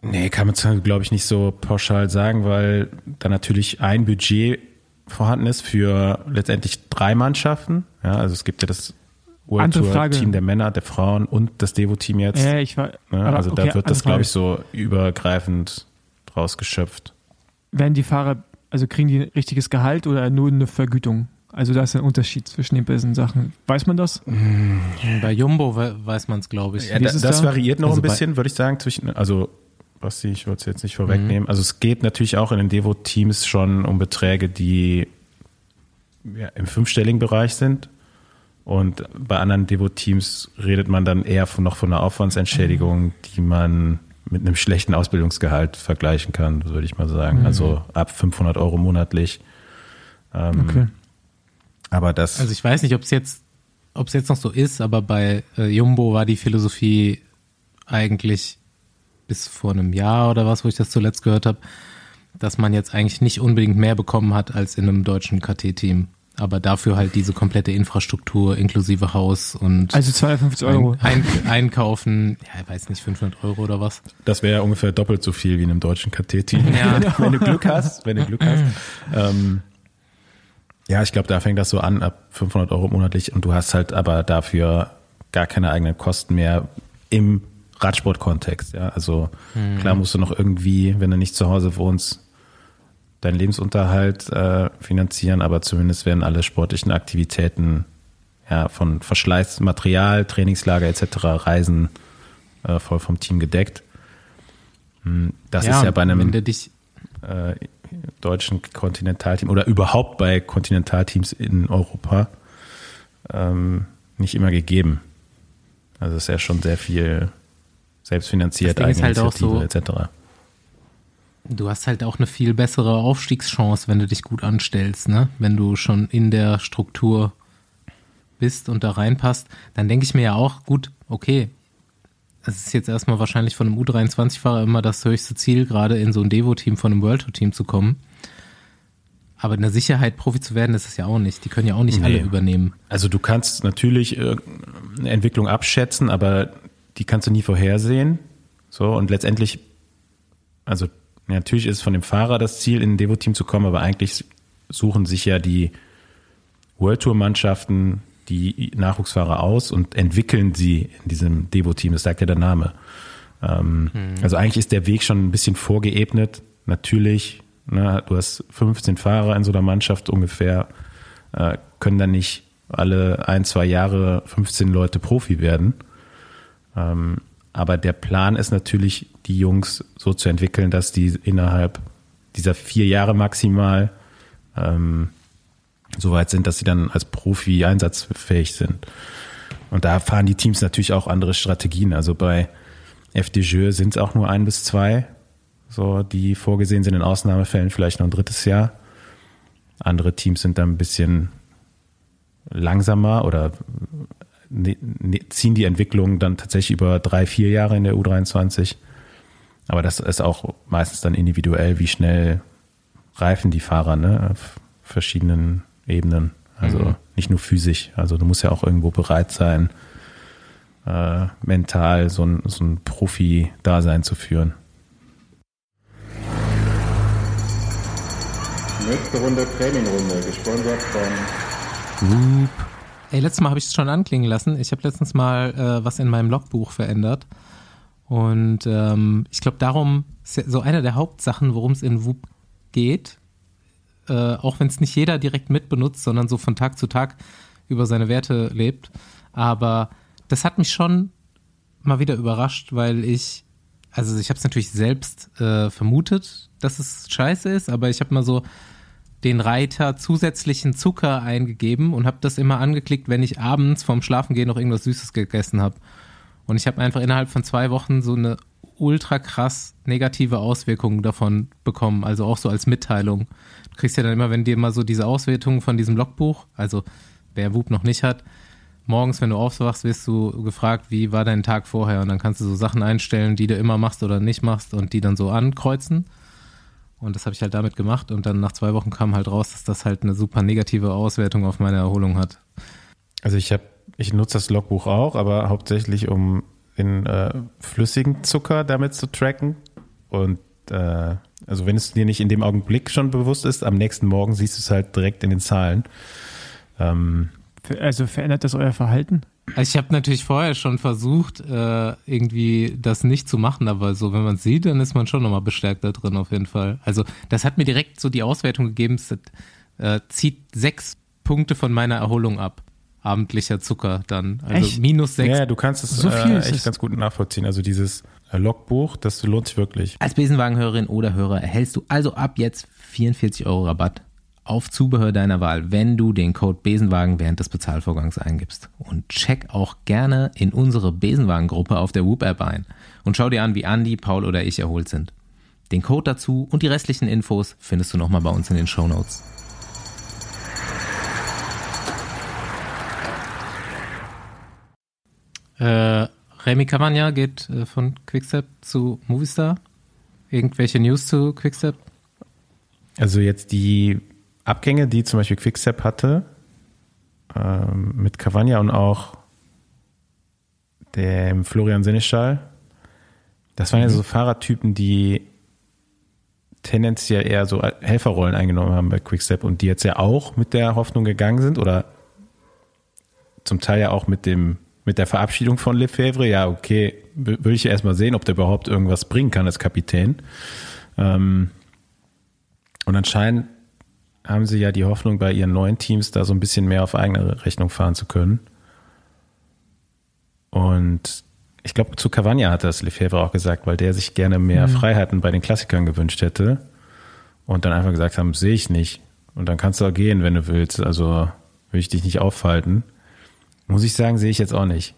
Nee, kann man, glaube ich, nicht so pauschal sagen, weil da natürlich ein Budget vorhanden ist für letztendlich drei Mannschaften. Ja, also es gibt ja das World Tour Frage. Team der Männer, der Frauen und das Devo-Team jetzt. Ja, ich war. aber Also okay, da wird das, glaube ich, so übergreifend draus geschöpft. Werden die Fahrer, also kriegen die ein richtiges Gehalt oder nur eine Vergütung? Also da ist ein Unterschied zwischen den beiden Sachen. Weiß man das? Bei Jumbo we weiß man es, glaube ich. Ja, das da? variiert noch Also ein bisschen, würde ich sagen, zwischen, also Basti, ich wollte es jetzt nicht vorwegnehmen. Mhm. Also es geht natürlich auch in den Devo-Teams schon um Beträge, die ja, im fünfstelligen Bereich sind. Und bei anderen Devo-Teams redet man dann eher von, noch von einer Aufwandsentschädigung, die man mit einem schlechten Ausbildungsgehalt vergleichen kann, würde ich mal sagen. Mhm. Also ab 500 Euro monatlich. Ähm, Okay. Aber das, Also ich weiß nicht, ob es jetzt, ob es jetzt noch so ist, aber bei äh, Jumbo war die Philosophie eigentlich bis vor einem Jahr oder was, wo ich das zuletzt gehört habe, dass man jetzt eigentlich nicht unbedingt mehr bekommen hat als in einem deutschen KT-Team. Aber dafür halt diese komplette Infrastruktur inklusive Haus und Also 250 Euro. ein, ein, einkaufen, ja, ich weiß nicht, 500 Euro oder was. Das wäre ungefähr doppelt so viel wie in einem deutschen KT-Team. Ja. *laughs* wenn du Glück hast, wenn du Glück hast. Ähm, ja, ich glaube, da fängt das so an, ab 500 Euro monatlich und du hast halt aber dafür gar keine eigenen Kosten mehr im Radsport-Kontext. Ja, also klar musst du noch irgendwie, wenn du nicht zu Hause wohnst, deinen Lebensunterhalt äh, finanzieren, aber zumindest werden alle sportlichen Aktivitäten ja, von Verschleiß, Material, Trainingslager etc., Reisen äh, voll vom Team gedeckt. Hm, Das ist ja bei einem äh, deutschen Kontinentalteam oder überhaupt bei Kontinentalteams in Europa ähm, nicht immer gegeben. Also es ist ja schon sehr viel selbstfinanziert, halt Eigeninitiative so- etc. Du hast halt auch eine viel bessere Aufstiegschance, wenn du dich gut anstellst, ne? Wenn du schon in der Struktur bist und da reinpasst, dann denke ich mir ja auch, gut, okay, es ist jetzt erstmal wahrscheinlich von einem U23-Fahrer immer das höchste Ziel, gerade in so ein Devo-Team von einem World Tour-Team zu kommen. Aber in der Sicherheit Profi zu werden, ist es ja auch nicht. Die können ja auch nicht alle Nee. übernehmen. Also du kannst natürlich äh, eine Entwicklung abschätzen, aber die kannst du nie vorhersehen. So und letztendlich, also natürlich ist von dem Fahrer das Ziel, in ein Devo-Team zu kommen, aber eigentlich suchen sich ja die World Tour-Mannschaften die Nachwuchsfahrer aus und entwickeln sie in diesem Devo-Team. Das sagt ja der Name. Ähm, Also eigentlich ist der Weg schon ein bisschen vorgeebnet. Natürlich, ne, du hast 15 Fahrer in so einer Mannschaft ungefähr, äh, können dann nicht alle ein, zwei Jahre 15 Leute Profi werden. Ähm, aber der Plan ist natürlich, die Jungs so zu entwickeln, dass die innerhalb dieser vier Jahre maximal ähm, so weit sind, dass sie dann als Profi einsatzfähig sind. Und da fahren die Teams natürlich auch andere Strategien. Also bei FDJ sind es auch nur ein bis zwei, so die vorgesehen sind in Ausnahmefällen vielleicht noch ein drittes Jahr. Andere Teams sind dann ein bisschen langsamer oder ziehen die Entwicklung dann tatsächlich über drei, vier Jahre in der U23. Aber das ist auch meistens dann individuell, wie schnell reifen die Fahrer ne, auf verschiedenen Ebenen. Also nicht nur physisch. Also du musst ja auch irgendwo bereit sein, äh, mental so ein, so ein Profi-Dasein zu führen. Nächste Runde Trainingrunde, gesponsert von Ey, letztes Mal habe ich es schon anklingen lassen. Ich habe letztens mal äh, was in meinem Logbuch verändert. Und ähm, ich glaube, darum ist so eine der Hauptsachen, worum es in WUP geht. Äh, auch wenn es nicht jeder direkt mitbenutzt, sondern so von Tag zu Tag über seine Werte lebt. Aber das hat mich schon mal wieder überrascht, weil ich, also ich habe es natürlich selbst äh, vermutet, dass es scheiße ist, aber ich habe mal so den Reiter zusätzlichen Zucker eingegeben und habe das immer angeklickt, wenn ich abends vorm Schlafengehen noch irgendwas Süßes gegessen habe. Und ich habe einfach innerhalb von zwei Wochen so eine ultra krass negative Auswirkung davon bekommen. Also auch so als Mitteilung. Du kriegst ja dann immer, wenn dir mal so diese Auswertungen von diesem Logbuch, also wer Whoop noch nicht hat, morgens, wenn du aufwachst, wirst du gefragt, wie war dein Tag vorher? Und dann kannst du so Sachen einstellen, die du immer machst oder nicht machst und die dann so ankreuzen. Und das habe ich halt damit gemacht und dann nach zwei Wochen kam halt raus, dass das halt eine super negative Auswertung auf meine Erholung hat. Also ich habe, ich nutze das Logbuch auch, aber hauptsächlich um den äh, flüssigen Zucker damit zu tracken. Und äh, also wenn es dir nicht in dem Augenblick schon bewusst ist, am nächsten Morgen siehst du es halt direkt in den Zahlen. Ähm, also verändert das euer Verhalten? Also ich habe natürlich vorher schon versucht, äh, irgendwie das nicht zu machen, aber so, wenn man es sieht, dann ist man schon nochmal bestärkt da drin auf jeden Fall. Also das hat mir direkt so die Auswertung gegeben, es äh, zieht sechs Punkte von meiner Erholung ab. Abendlicher Zucker dann. Also Echt? minus sechs. ja, du kannst es So viel äh, echt es. ganz gut nachvollziehen. Also dieses äh, Logbuch, das lohnt sich wirklich. Als Besenwagenhörerin oder Hörer erhältst du also ab jetzt 44 Euro Rabatt auf Zubehör deiner Wahl, wenn du den Code Besenwagen während des Bezahlvorgangs eingibst. Und check auch gerne in unsere Besenwagen-Gruppe auf der Whoop-App ein und schau dir an, wie Andi, Paul oder ich erholt sind. Den Code dazu und die restlichen Infos findest du nochmal bei uns in den Shownotes. Äh, Remy Cavagna geht äh, von Quickstep zu Movistar. Irgendwelche News zu Quickstep? Also jetzt die Abgänge, die zum Beispiel Quickstep hatte, ähm, mit Cavagna und auch dem Florian Seneschal, das waren ja so Fahrertypen, die tendenziell eher so Helferrollen eingenommen haben bei Quickstep und die jetzt ja auch mit der Hoffnung gegangen sind oder zum Teil ja auch mit dem mit der Verabschiedung von Lefebvre, ja, okay, w- will ich ja erstmal sehen, ob der überhaupt irgendwas bringen kann als Kapitän. Ähm, und anscheinend haben sie ja die Hoffnung, bei ihren neuen Teams da so ein bisschen mehr auf eigene Rechnung fahren zu können. Und ich glaube, zu Cavagna hat das Lefebvre auch gesagt, weil der sich gerne mehr Freiheiten bei den Klassikern gewünscht hätte. Und dann einfach gesagt haben, sehe ich nicht. Und dann kannst du auch gehen, wenn du willst. Also will ich dich nicht aufhalten. Muss ich sagen, sehe ich jetzt auch nicht.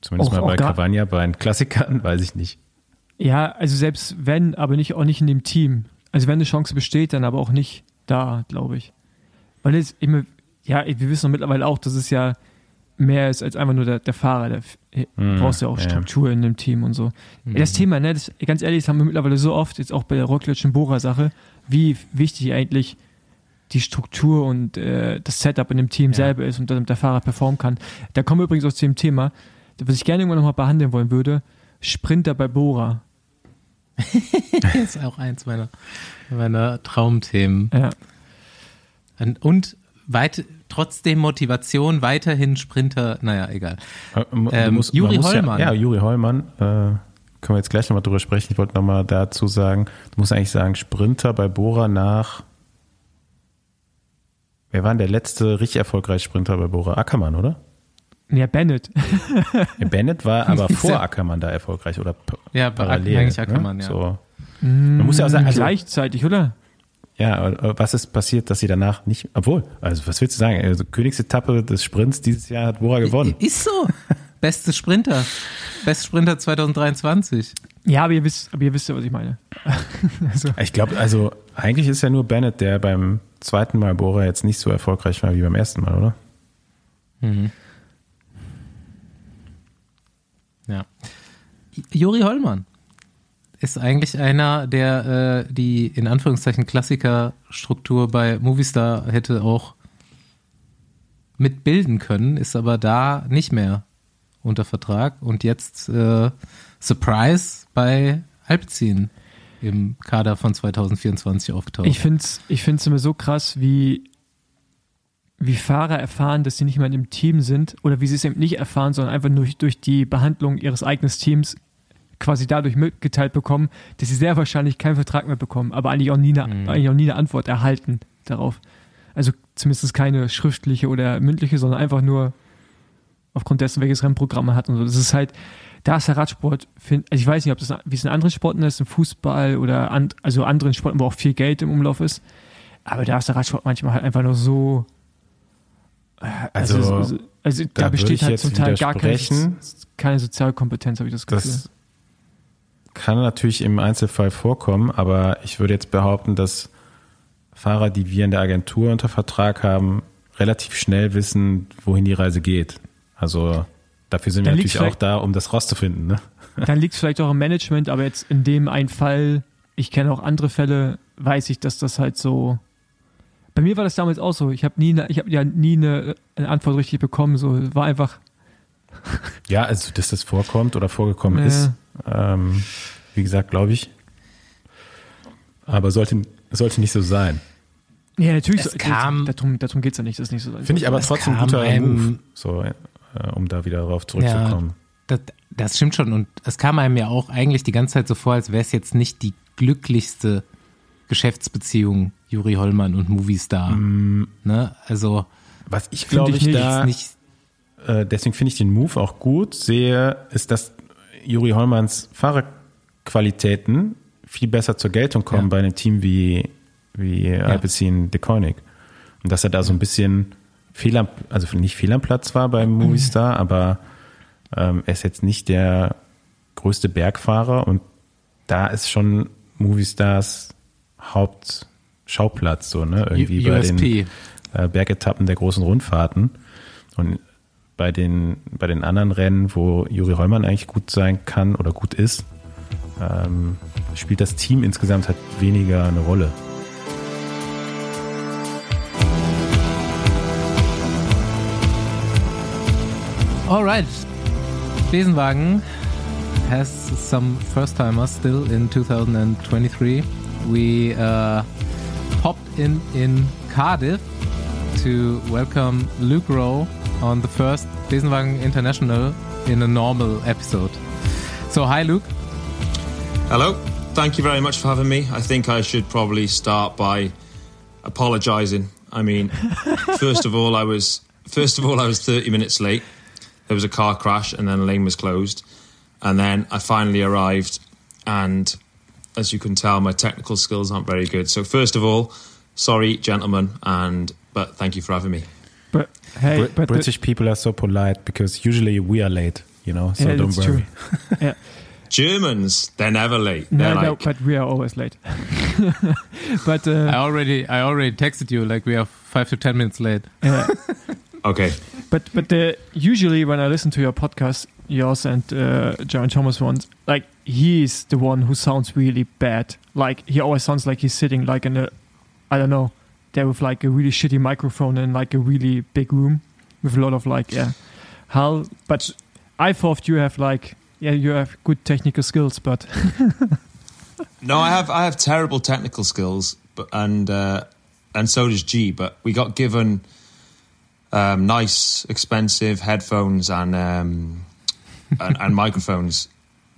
Zumindest Auch- mal bei Cavagna, bei den Klassikern, *laughs* weiß ich nicht. Ja, also selbst wenn, aber nicht auch nicht in dem Team. Also wenn eine Chance besteht, dann aber auch nicht da, glaube ich. Weil es immer, ja, wir wissen doch mittlerweile auch, dass es ja mehr ist als einfach nur der, der Fahrer. Da Mhm, brauchst du ja auch ja. Mhm. Struktur in dem Team und so. Das Thema, ne, das, ganz ehrlich, das haben wir mittlerweile so oft, jetzt auch bei der Rocklitschen Bohrer-Sache, wie wichtig eigentlich die Struktur und äh, das Setup in dem Team selber ist und damit der Fahrer performen kann. Da kommen wir übrigens auch zu dem Thema, was ich gerne irgendwann nochmal behandeln wollen würde, Sprinter bei Bora. Das *laughs* ist auch eins meiner, meiner Traumthemen. Ja. Und, und weit, trotzdem Motivation, weiterhin Sprinter, naja, egal. Äh, Ähm, musst- Juri Hollmann. Ja, ja, Juri Hollmann. Äh, können wir jetzt gleich nochmal drüber sprechen. Ich wollte nochmal dazu sagen, du musst eigentlich sagen, Sprinter bei Bora nach. Wer war denn der letzte richtig erfolgreiche Sprinter bei Bora? Ackermann, oder? Ja, Bennett. Ja, Bennett war *laughs* aber vor Ackermann da erfolgreich oder Ja, bei parallel. eigentlich Ackermann, ne? ja. So. Man muss ja auch sagen, also, Gleichzeitig, oder? ja, äh, was ist passiert, dass sie danach nicht, obwohl, also was willst du sagen? Also Königsetappe des Sprints dieses Jahr hat Bora gewonnen. Ist so. Beste Sprinter. Beste Sprinter 2023. Ja, aber ihr wisst, aber ihr wisst ja, was ich meine. *laughs* also, Ich glaube, also eigentlich ist ja nur Bennett, der beim zweiten Mal Bora jetzt nicht so erfolgreich war wie beim ersten Mal, oder? Ja. Juri Hollmann ist eigentlich einer, der äh, die in Anführungszeichen Klassikerstruktur bei Movistar hätte auch mitbilden können, ist aber da nicht mehr unter Vertrag und jetzt äh, Surprise bei Alpecin im Kader von 2024 aufgetaucht. ich finde es ich find's immer so krass, wie, wie Fahrer erfahren, dass sie nicht mehr in dem Team sind oder wie sie es eben nicht erfahren, sondern einfach nur durch, durch die Behandlung ihres eigenen Teams quasi dadurch mitgeteilt bekommen, dass sie sehr wahrscheinlich keinen Vertrag mehr bekommen, aber eigentlich auch nie eine, eigentlich auch nie eine Antwort erhalten darauf. Also zumindest keine schriftliche oder mündliche, sondern einfach nur aufgrund dessen, welches Rennprogramm man hat und so. Das ist halt, da ist der Radsport, find, also ich weiß nicht, ob das, wie es in anderen Sporten ist, im Fußball oder an, also anderen Sporten, wo auch viel Geld im Umlauf ist. Aber da ist der Radsport manchmal halt einfach nur so. Äh, Also, also, also da, da besteht halt zum Teil gar keine, keine Sozialkompetenz, habe ich das Gefühl. Das kann natürlich im Einzelfall vorkommen, aber ich würde jetzt behaupten, dass Fahrer, die wir in der Agentur unter Vertrag haben, relativ schnell wissen, wohin die Reise geht. Also dafür sind wir Dann liegt's natürlich auch da, um das rauszufinden. Ne? Dann *laughs* liegt es vielleicht auch im Management, aber jetzt in dem einen Fall, ich kenne auch andere Fälle, weiß ich, dass das halt so. Bei mir war das damals auch so. Ich habe nie, ich habe ja nie eine, eine Antwort richtig bekommen. So war einfach. *laughs* Ja, also dass das vorkommt oder vorgekommen Ja. ist, ähm, wie gesagt, glaube ich. Aber sollte, sollte nicht so sein. Ja, natürlich. Es so, kam- darum darum geht es ja nicht. Das ist nicht so. Finde ich aber Es trotzdem ein kam guter einem- Move, so, äh, um da wieder darauf zurückzukommen. Das, das stimmt schon. Und es kam einem ja auch eigentlich die ganze Zeit so vor, als wäre es jetzt nicht die glücklichste Geschäftsbeziehung Juri Hollmann und Movistar. Ne? Also Was ich glaube ich ich, da, nicht. äh, deswegen finde ich den Move auch gut, sehe, ist, dass Juri Hollmanns Fahrerqualitäten viel besser zur Geltung kommen Ja. bei einem Team wie, wie Alpecin Deconic. Und dass er da so ein bisschen fehl am, also nicht fehl am Platz war beim Movistar, aber ähm, er ist jetzt nicht der größte Bergfahrer und da ist schon Movistars Hauptschauplatz, so, ne? Irgendwie bei den USP. äh, Bergetappen der großen Rundfahrten. Und bei den, bei den anderen Rennen, wo Juri Hollmann eigentlich gut sein kann oder gut ist, ähm, spielt das Team insgesamt halt weniger eine Rolle. Alright. Besenwagen has some first timers still in 2023. We uh, popped in in Cardiff to welcome Luke Rowe on the first Besenwagen International in a normal episode. So, hi, Luke. Hello. Thank you very much for having me. I think I should probably start by apologizing. I mean, *laughs* first of all, I was first of all I was 30 minutes late. There was a car crash and then the lane was closed. And then I finally arrived and as you can tell my technical skills aren't very good. So first of all, sorry gentlemen and but thank you for having me. But hey, Brit- but the- British people are so polite because usually we are late, you know, so Yeah, don't worry. *laughs* yeah. Germans, they're never late. They're No, no, like but we are always late. *laughs* but I uh, already, I already texted you like we are five to ten minutes late. uh, *laughs* okay. but but the, usually when I listen to your podcast, yours and uh, John Thomas ones, like he's the one who sounds really bad. Like he always sounds like he's sitting like in a, I don't know, there with like a really shitty microphone and like a really big room with a lot of like yeah, hell. But I thought you have like yeah you have good technical skills, but *laughs* No, I have I have terrible technical skills, but and uh, and so does G. But we got given um, nice, expensive headphones and um, and, and microphones,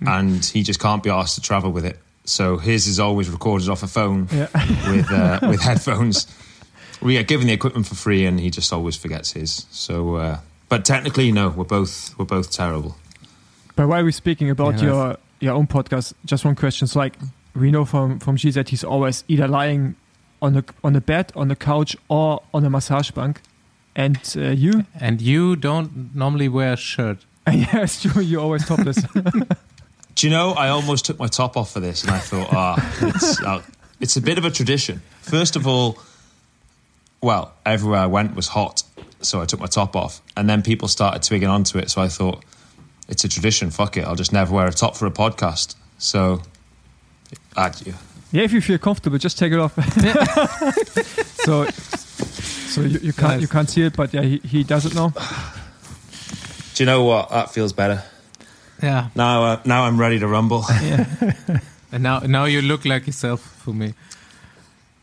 and he just can't be asked to travel with it. So his is always recorded off a phone yeah. *laughs* with uh, *laughs* with headphones. We get given the equipment for free, and he just always forgets his. So, uh, but technically, no, we're both we're both terrible. But while we're speaking about Yeah, your your own podcast, just one question. So like we know from from G that he's always either lying on a on a bed, on a couch, or on a massage bank. And uh, you, And you don't normally wear a shirt. *laughs* yeah, it's true. You're always topless. Do you know? I almost took my top off for this, and I thought, ah, it's, uh, it's a bit of a tradition. First of all, well, everywhere I went was hot, so I took my top off, and then people started twigging onto it. So I thought, it's a tradition. Fuck it, I'll just never wear a top for a podcast. So, I, yeah, if you feel comfortable, just take it off. *laughs* so, so you, you can't Nice. you can't see it, but yeah, he, he does it now. do you know what? That feels better. Yeah. Now, uh, now I'm ready to rumble. *laughs* *laughs* And now, now you look like yourself for me.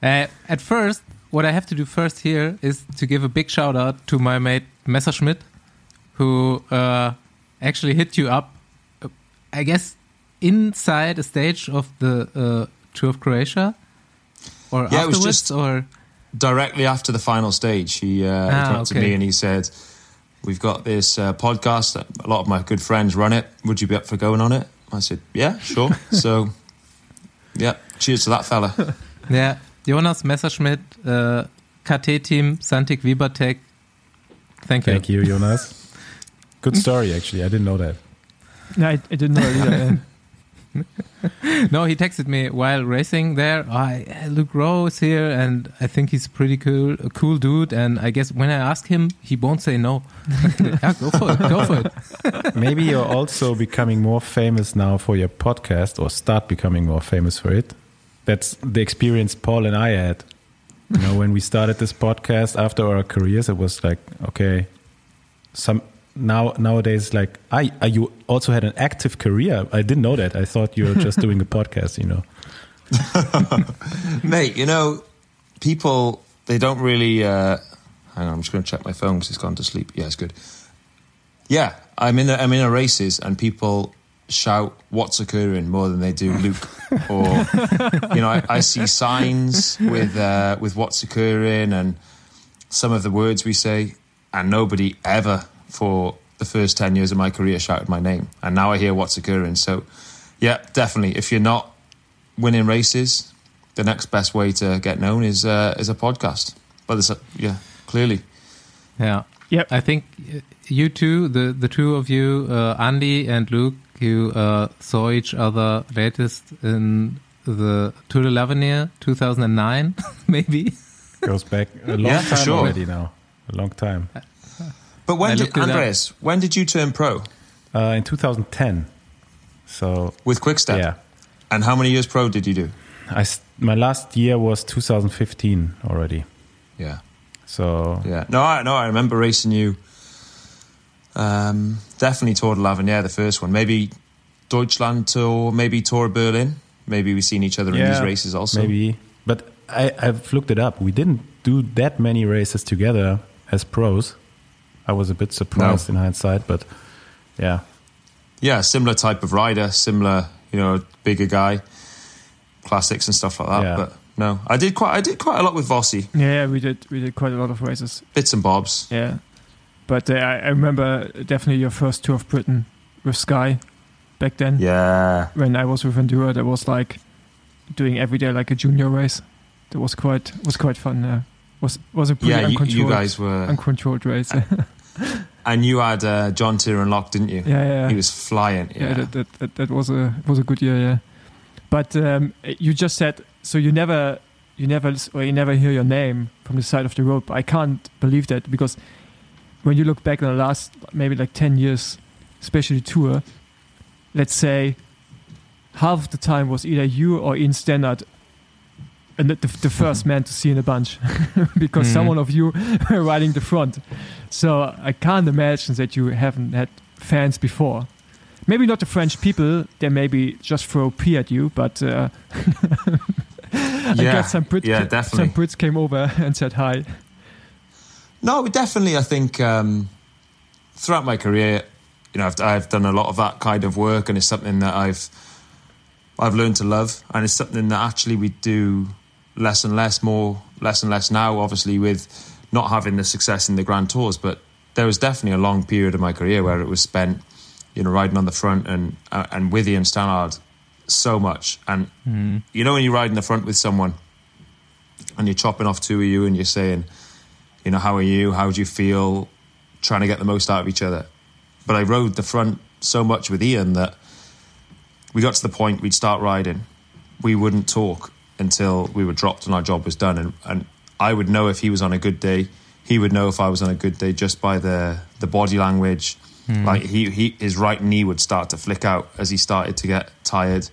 Uh, at first, what I have to do first here is to give a big shout out to my mate Messerschmidt, who uh, actually hit you up, uh, I guess, inside a stage of the uh, Tour of Croatia, or Yeah, it was just- or directly after the final stage, he, uh, he Ah, came up to me and he said, "We've got this uh, podcast. that A lot of my good friends run it. Would you be up for going on it?" I said, "Yeah, sure." *laughs* so, yeah, cheers to that fella. *laughs* yeah. Jonas Messerschmidt, uh, KT Team, Santic Wibatech. Thank you. Thank you, Jonas. *laughs* Good story, actually. I didn't know that. No, I, I didn't know either. *laughs* no, he texted me while racing there. I, Luke Rowe is here, and I think he's pretty cool, a cool dude. And I guess when I ask him, he won't say no. *laughs* yeah, go for it. Go for it. *laughs* Maybe you're also becoming more famous now for your podcast, or start becoming more famous for it. That's the experience Paul and I had. You know, when we started this podcast after our careers, it was like, okay, some now nowadays like I, I you also had an active career. I didn't know that. I thought you were just doing a podcast. You know, *laughs* mate. You know, people they don't really. Uh, hang on, I'm just going to check my phone because it's gone to sleep. Yeah, it's good. Yeah, I'm in. A, I'm in a races and people shout what's occurring more than they do Luke *laughs* or you know I, I see signs with uh, with what's occurring and some of the words we say and nobody ever for the first 10 years of my career shouted my name. And now I hear what's occurring. So, yeah, definitely. If you're not winning races, the next best way to get known is uh, is a podcast. But there's a, yeah, clearly. Yeah. Yep. I think you two, the, the two of you, uh, Andy and Luke, you uh, saw each other latest in the Tour de l'Avenir 2009, *laughs* maybe. Goes back a long yeah, time sure. already now. A long time. But when did Andreas? When did you turn pro? Uh, in 2010. So with Quickstep. Yeah. And how many years pro did you do? I my last year was 2015 already. Yeah. So yeah, no, I no, I remember racing you. Um, definitely Tour de l'Avenir, the first one. Maybe Deutschland Tour, maybe Tour of Berlin. Maybe we've seen each other yeah, in these races also. Maybe, but I, I've looked it up. We didn't do that many races together as pros. I was a bit surprised no. in hindsight, but yeah. Yeah, similar type of rider, similar, you know, bigger guy, classics and stuff like that. Yeah. But no, I did quite, I did quite a lot with Vossi. Yeah, we did, we did quite a lot of races, bits and bobs. Yeah, but uh, I, I remember definitely your first tour of Britain with Sky back then. Yeah, when I was with Endura, that was like doing every day like a junior race. That was quite was quite fun. Uh, was was a pretty yeah, uncontrolled, you, you guys were uncontrolled race. *laughs* and you had uh, Jon Tiernan-Locke, didn't you? Yeah, yeah. He was flying. Yeah, yeah that, that, that, that, was a was a good year. Yeah, but um, you just said so. You never you never or you never hear your name from the side of the road. I can't believe that because when you look back on the last maybe like ten years, especially tour, let's say half the time was either you or Ian Stannard and the, the, first man to see in a bunch *laughs* because mm. someone of you *laughs* were riding the front. So I can't imagine that you haven't had fans before. Maybe not the French people; they maybe just throw pee at you. But uh, *laughs* I yeah, guess some Brits, yeah, some Brits came over and said hi. No, definitely. I think um, throughout my career, you know, I've, I've done a lot of that kind of work, and it's something that I've I've learned to love, and it's something that actually we do less and less, more less and less now. Obviously, with not having the success in the Grand Tours, but there was definitely a long period of my career where it was spent, you know, riding on the front and uh, and with Ian Stannard so much. And mm. you know, when you ride in the front with someone and you're chopping off two of you and you're saying, you know, how are you? How do you feel? Trying to get the most out of each other. But I rode the front so much with Ian that we got to the point we'd start riding, we wouldn't talk until we were dropped and our job was done. And, and I would know if he was on a good day. He would know if I was on a good day just by the the body language. Mm. Like he, he his right knee would start to flick out as he started to get tired.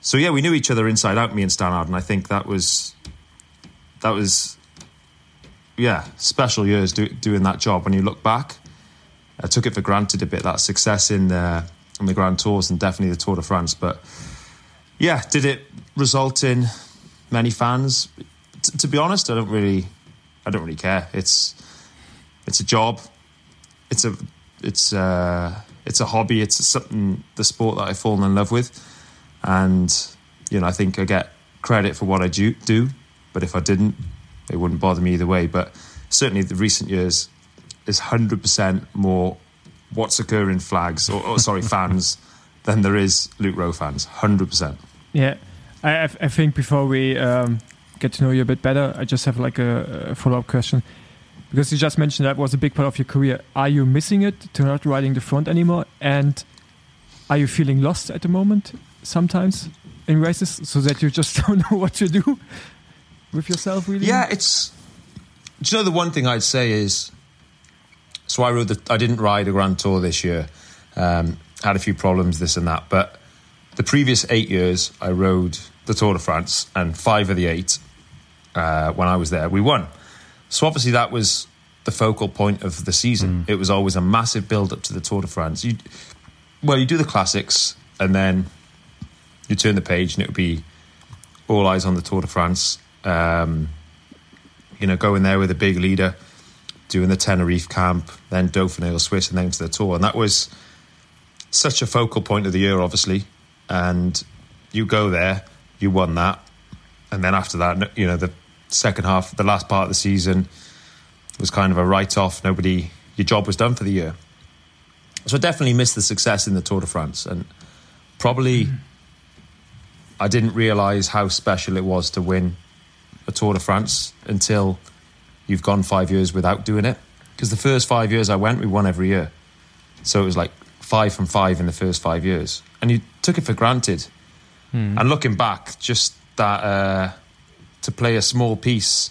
So yeah, we knew each other inside out, me and Stannard, and I think that was that was yeah special years do, doing that job. When you look back, I took it for granted a bit that success in the in the Grand Tours and definitely the Tour de France, but yeah, did it result in many fans? T- to be honest, I don't really, I don't really care. It's it's a job. It's a it's a, uh, it's a hobby. It's something the sport that I've fallen in love with, and you know I think I get credit for what I do. do but if I didn't, it wouldn't bother me either way. But certainly the recent years is hundred percent more what's occurring flags or, or sorry *laughs* fans than there is Luke Rowe fans. Hundred percent. Yeah, I, I think before we um, get to know you a bit better. I just have like a, a follow up question because you just mentioned that was a big part of your career. Are you missing it to not riding the front anymore? And are you feeling lost at the moment sometimes in races so that you just *laughs* don't know what to do with yourself really? Yeah, it's. Do you know the one thing I'd say is, so I rode the. I didn't ride a Grand Tour this year. Um, had a few problems, this and that, but the previous eight years I rode the Tour de France, and five of the eight uh, when I was there we won. So obviously that was the focal point of the season. Mm. It was always a massive build up to the Tour de France. You, well, you do the classics, and then you turn the page, and it would be all eyes on the Tour de France. Um, you know, going there with a big leader, doing the Tenerife camp, then Dauphiné or Swiss, and then to the Tour, and that was such a focal point of the year, obviously. And you go there, you won that, and then after that, you know, the second half, the last part of the season was kind of a write off. Nobody, your job was done for the year. So I definitely missed the success in the Tour de France, and probably mm-hmm. I didn't realize how special it was to win a Tour de France until you've gone five years without doing it. Because the first five years I went, we won every year. So it was like five from five in the first five years. And you took it for granted. And looking back, just that uh, to play a small piece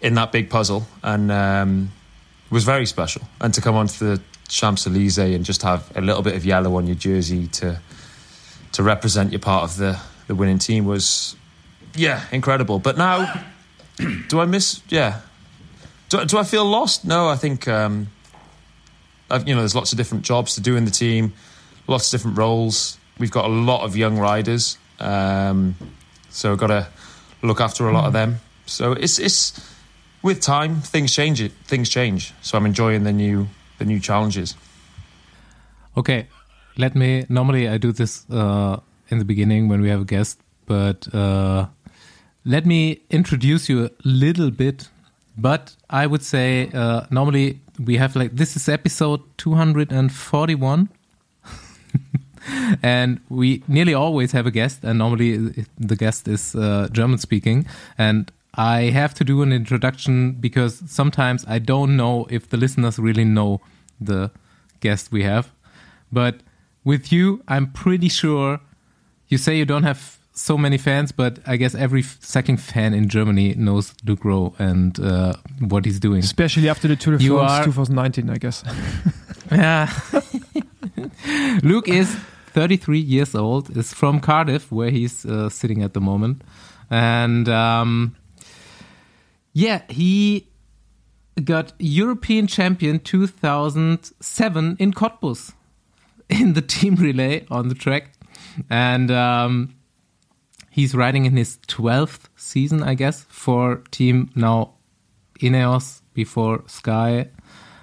in that big puzzle and um, was very special. And to come onto the Champs Elysees and just have a little bit of yellow on your jersey to to represent your part of the, the winning team was, yeah, incredible. But now, *coughs* do I miss? Yeah. Do, do I feel lost? No, I think um, you know there's lots of different jobs to do in the team, lots of different roles. We've got a lot of young riders, um, so I've got to look after a lot of them. So it's it's with time things change. It things change. So I'm enjoying the new the new challenges. Okay, let me. Normally, I do this uh, in the beginning when we have a guest, but uh, let me introduce you a little bit. But I would say uh, normally we have like this is episode 241. *laughs* and we nearly always have a guest, and normally the guest is uh, German speaking. And I have to do an introduction because sometimes I don't know if the listeners really know the guest we have. But with you, I'm pretty sure you say you don't have so many fans, but I guess every second fan in Germany knows Luke Rowe and uh, what he's doing. Especially after the Tour de France are- 2019, I guess. *laughs* Yeah. *laughs* Luke is 33 years old, is from Cardiff, where he's uh, sitting at the moment. And um, yeah, he got European champion 2007 in Cottbus *laughs* in the team relay on the track. And um, he's riding in his 12th season, I guess, for team now Ineos before Sky.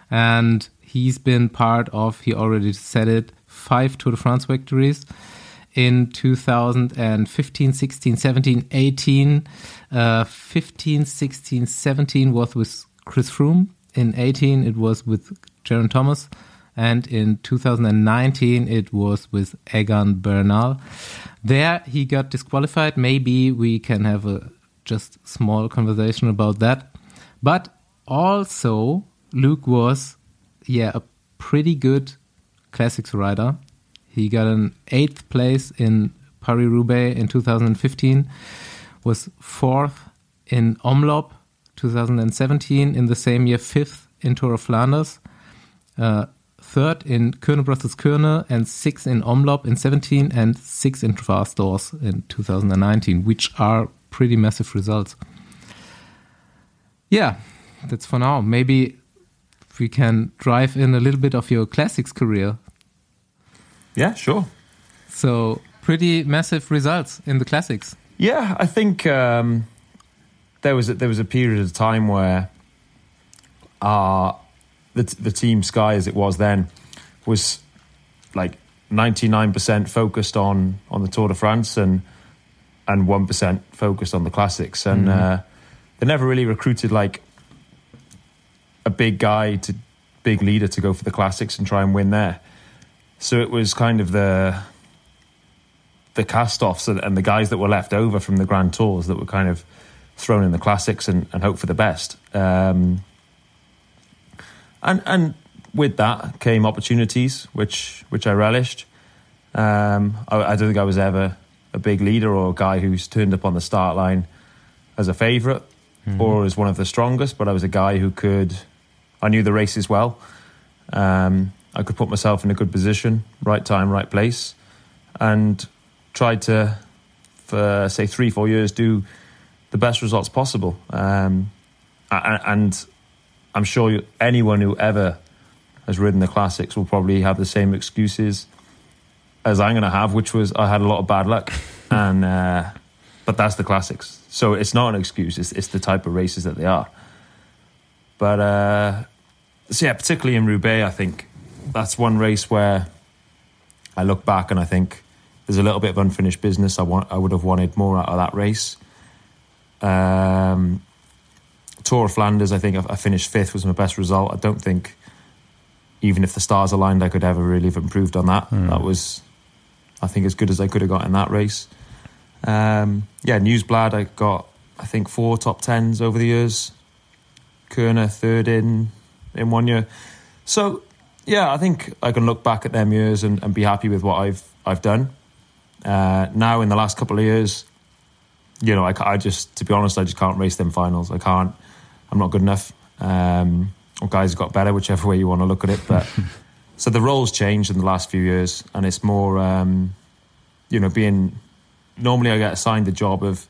And he's been part of, he already said it, five Tour de France victories in 2015, 16, 17, 18. Uh, 15, 16, 17 was with Chris Froome. In 18, it was with Geraint Thomas. And in 2019, it was with Egan Bernal. There, he got disqualified. Maybe we can have a just small conversation about that. But also, Luke was, yeah, a pretty good classics rider. He got an eighth place in Paris Roubaix in 2015, was fourth in Omloop 2017, in the same year, fifth in Tour of Flanders, uh, third in Kuurne Brussels Kuurne, and sixth in Omloop in 17, and sixth in Dwars in 2019, which are pretty massive results. Yeah, that's for now. Maybe we can drive in a little bit of your classics career. Yeah, sure. So pretty massive results in the classics. Yeah, I think um, there was a, there was a period of time where uh, the the team Sky, as it was then, was like ninety nine percent focused on on the Tour de France and and one percent focused on the classics, and uh, they never really recruited like a big guy to big leader to go for the classics and try and win there. So it was kind of the the cast offs and, and the guys that were left over from the Grand Tours that were kind of thrown in the classics and, and hope for the best. Um, and and with that came opportunities, which which I relished. Um, I, I, don't think I was ever a big leader or a guy who's turned up on the start line as a favorite mm-hmm. or as one of the strongest, but I was a guy who could. I knew the races well. Um, I could put myself in a good position, right time, right place, and tried to, for say three, four years, do the best results possible. Um, and I'm sure anyone who ever has ridden the classics will probably have the same excuses as I'm going to have, which was I had a lot of bad luck, *laughs* and uh, but that's the classics. So it's not an excuse. It's, it's the type of races that they are. But uh, so yeah, particularly in Roubaix, I think that's one race where I look back and I think there's a little bit of unfinished business. I want I would have wanted more out of that race. Um, Tour of Flanders, I think I finished fifth was my best result. I don't think even if the stars aligned, I could ever really have improved on that. Mm. That was, I think, as good as I could have got in that race. Um, yeah, Nieuwsblad, I got I think four top tens over the years. Kuurne third in in one year. So yeah, I think I can look back at them years and, and be happy with what I've I've done. Uh, now in the last couple of years, you know, I, I, just to be honest, I just can't race them finals. I can't. I'm not good enough. Um, or guys got better, whichever way you want to look at it. But *laughs* so the roles changed in the last few years, and it's more, um, you know, being. Normally, I get assigned the job of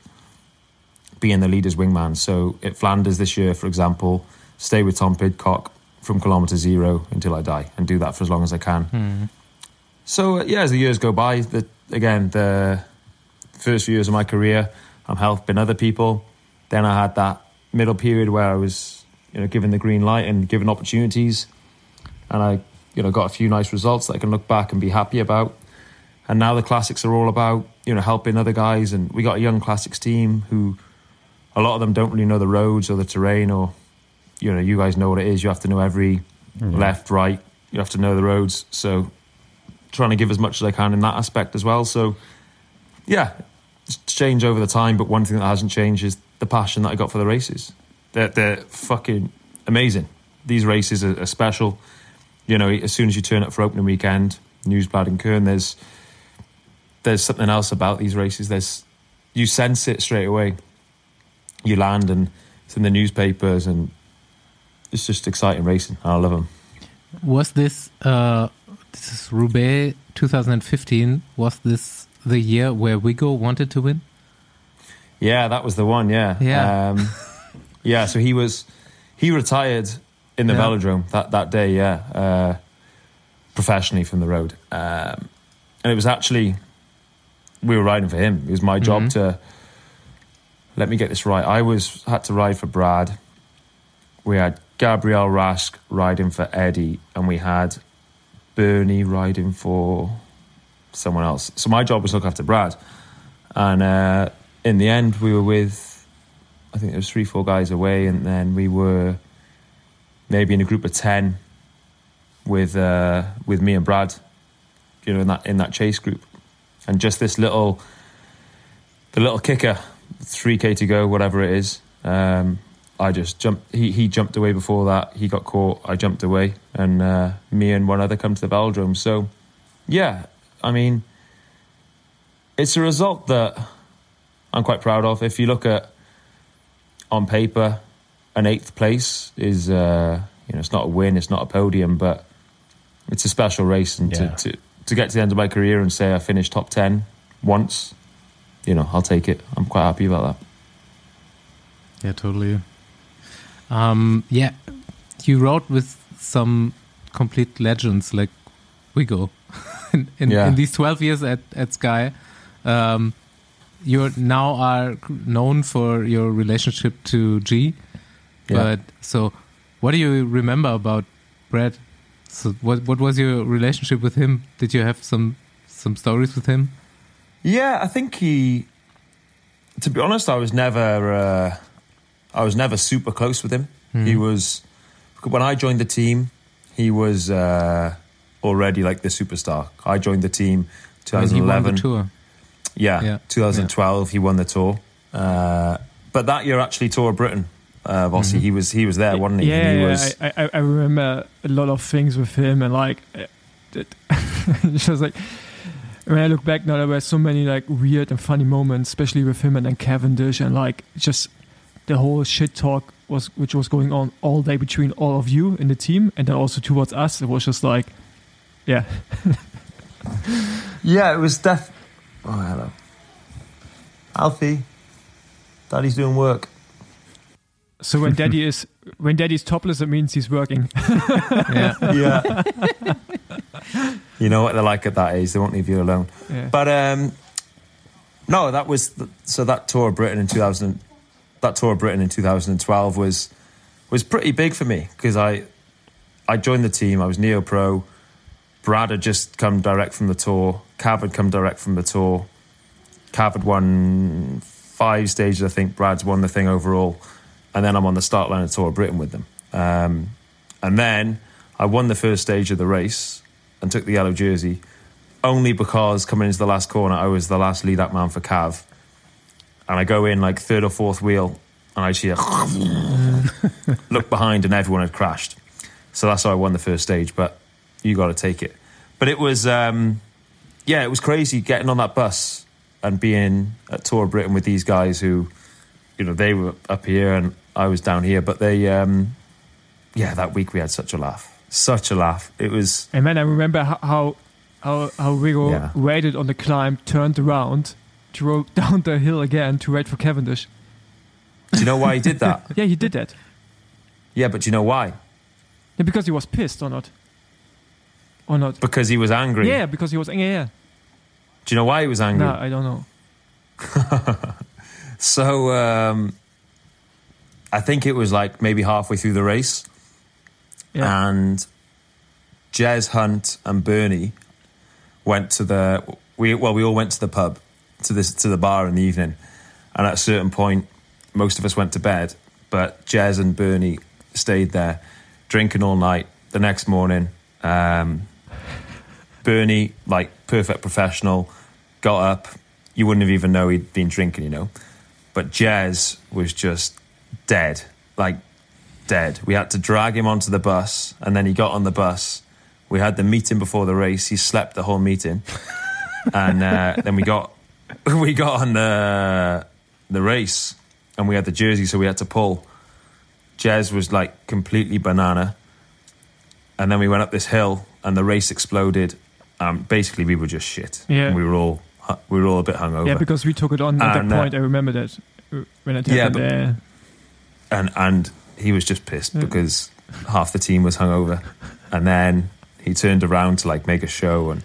being the leader's wingman. So at Flanders this year, for example, stay with Tom Pidcock from kilometre zero until I die, and do that for as long as I can. Mm. So uh, yeah, as the years go by, the, again the first few years of my career, I'm helping other people. Then I had that middle period where I was, you know, given the green light and given opportunities, and I, you know, got a few nice results that I can look back and be happy about. And now the classics are all about, you know, helping other guys, and we got a young classics team who, a lot of them don't really know the roads or the terrain, or, you know, you guys know what it is. You have to know every mm-hmm. left, right. You have to know the roads. So, trying to give as much as I can in that aspect as well. So, yeah, it's changed over the time, but one thing that hasn't changed is the passion that I got for the races. They're, they're fucking amazing. These races are, are, special. You know, as soon as you turn up for opening weekend, Nieuwsblad and Kuurne, there's there's something else about these races. There's you sense it straight away. You land and it's in the newspapers, and it's just exciting racing. I love them. Was this uh, this is Roubaix 2015? Was this the year where Wiggo wanted to win? Yeah, that was the one. Yeah, yeah, um, *laughs* yeah. So he was he retired in the yeah. velodrome that that day. Yeah, uh, professionally from the road, um, and it was actually we were riding for him. It was my job mm-hmm. to let me get this right. I was had to ride for Brad. We had Gabriel Rasch riding for Eddie, and we had Bernie riding for someone else. So my job was to look after Brad, and uh, in the end, we were with I think there was three, four guys away, and then we were maybe in a group of ten with uh, with me and Brad, you know, in that in that chase group, and just this little the little kicker, three k to go, whatever it is. Um, I just jumped. He he jumped away before that. He got caught. I jumped away, and uh, me and one other come to the velodrome. So, yeah, I mean, it's a result that I'm quite proud of. If you look at on paper, an eighth place is uh, you know it's not a win, it's not a podium, but it's a special race, and yeah. to, to to get to the end of my career and say I finished top ten once, you know, I'll take it. I'm quite happy about that. Yeah, totally. Um, yeah, you rode with some complete legends like Wiggo *laughs* in, in, yeah. in these 12 years at, at Sky. Um, you now are known for your relationship to G. Yeah. But so, what do you remember about Brad? So, what what was your relationship with him? Did you have some some stories with him? Yeah, I think he. To be honest, I was never uh, I was never super close with him. Mm. He was when I joined the team. He was uh, already like the superstar. I joined the team 2011. tour. Yeah, yeah. 2012 yeah. he won the tour. Uh, but that year actually Tour of Britain. Uh, Vossi, he was he was there, wasn't he? Yeah, he yeah, was, I, I, I remember a lot of things with him, and like, it, it was like when I look back now, there were so many like weird and funny moments, especially with him and then Cavendish, and like just the whole shit talk was which was going on all day between all of you in the team, and then also towards us. It was just like, yeah, *laughs* Yeah, it was def. Oh, hello. Alfie. Daddy's doing work. So when daddy is when daddy's topless, it means he's working. *laughs* Yeah. *laughs* Yeah. you know what they're like at that age. They won't leave you alone. Yeah. But um, no, that was the, so that tour of Britain in 2000. That tour of Britain in 2012 was was pretty big for me because I I joined the team. I was neo pro. Brad had just come direct from the tour. Cav had come direct from the tour. Cav had won five stages, I think. Brad's won the thing overall. And then I'm on the start line of Tour of Britain with them. Um, and then I won the first stage of the race and took the yellow jersey only because coming into the last corner, I was the last lead up man for Cav. And I go in like third or fourth wheel and I see a *laughs* look behind and everyone had crashed. So that's how I won the first stage. But you got to take it. But it was, um, yeah, it was crazy getting on that bus and being at Tour of Britain with these guys who, you know, they were up here and I was down here. But they, um, yeah, that week we had such a laugh, such a laugh. It was, And then I remember how how how, how Rigo Yeah. waited on the climb, turned around, drove *laughs* down the hill again to wait for Cavendish. do you know why he did that? *laughs* Yeah, he did that. yeah, but do you know why? Yeah, because he was pissed or not? Or not? Because he was angry. Yeah, because he was angry. Yeah, Do you know why he was angry? no, I don't know. *laughs* So um, I think it was like maybe halfway through the race, Yeah, and Jez Hunt and Bernie went to the we well we all went to the pub to this to the bar in the evening, and at a certain point, most of us went to bed, but Jez and Bernie stayed there, drinking all night. The next morning, um, Bernie, like perfect professional, got up. You wouldn't have even know he'd been drinking, you know. But Jez was just dead, like dead. We had to drag him onto the bus, and then he got on the bus. We had the meeting before the race. He slept the whole meeting, *laughs* and uh, then we got *laughs* we got on the the race, and we had the jersey, so we had to pull. Jez was like completely banana, and then we went up this hill, and the race exploded. Um, basically, we were just shit. Yeah. And we were all we were all a bit hungover. yeah, because we took it on at And, that uh, point. I remember that uh, when it Yeah, happened. but- there. and and he was just pissed Yeah. because half the team was hungover, and then he turned around to like make a show and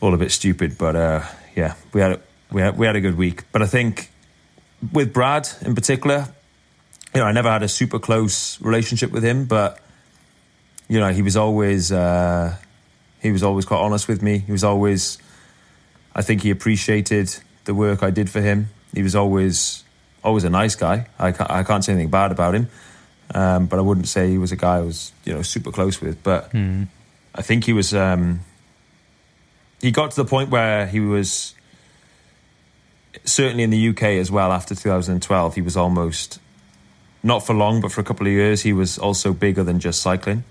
all a bit stupid. But uh, yeah, we had a, we had we had a good week. But I think with Brad in particular, you know, I never had a super close relationship with him, but you know, he was always uh, he was always quite honest with me. He was always, I think, he appreciated the work I did for him. He was always always a nice guy. I can't, I can't say anything bad about him, um, but I wouldn't say he was a guy I was you know super close with. But I think he was. Um, he got to the point where he was certainly in the UK as well after 2012. He was almost not for long, but for a couple of years, he was also bigger than just cycling.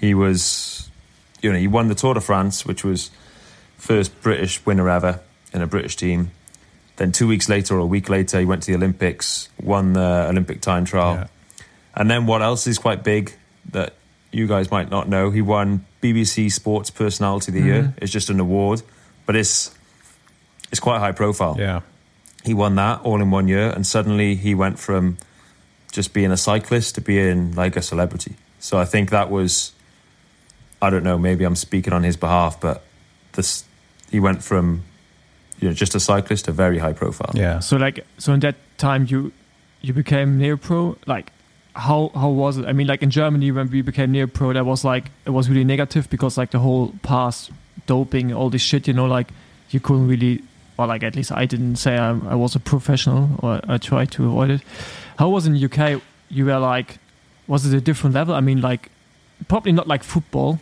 He was, you know, he won the Tour de France, which was first British winner ever in a British team. Then two weeks later or a week later, he went to the Olympics, won the Olympic time trial. Yeah. And then what else is quite big that you guys might not know? He won BBC Sports Personality of the Year. Mm-hmm. It's just an award, but it's it's quite high profile. Yeah. He won that all in one year, and suddenly he went from just being a cyclist to being like a celebrity. So I think that was, I don't know, maybe I'm speaking on his behalf, but this he went from you know just a cyclist to very high profile. Yeah. So like, so in that time you you became neo pro. Like, how how was it? I mean, like in Germany when we became neo pro, that was like it was really negative because like the whole past doping, all this shit. You know, like you couldn't really. Well, like at least I didn't say I, I was a professional, or I tried to avoid it. How was it in UK? You were like, was it a different level? I mean, like probably not like football.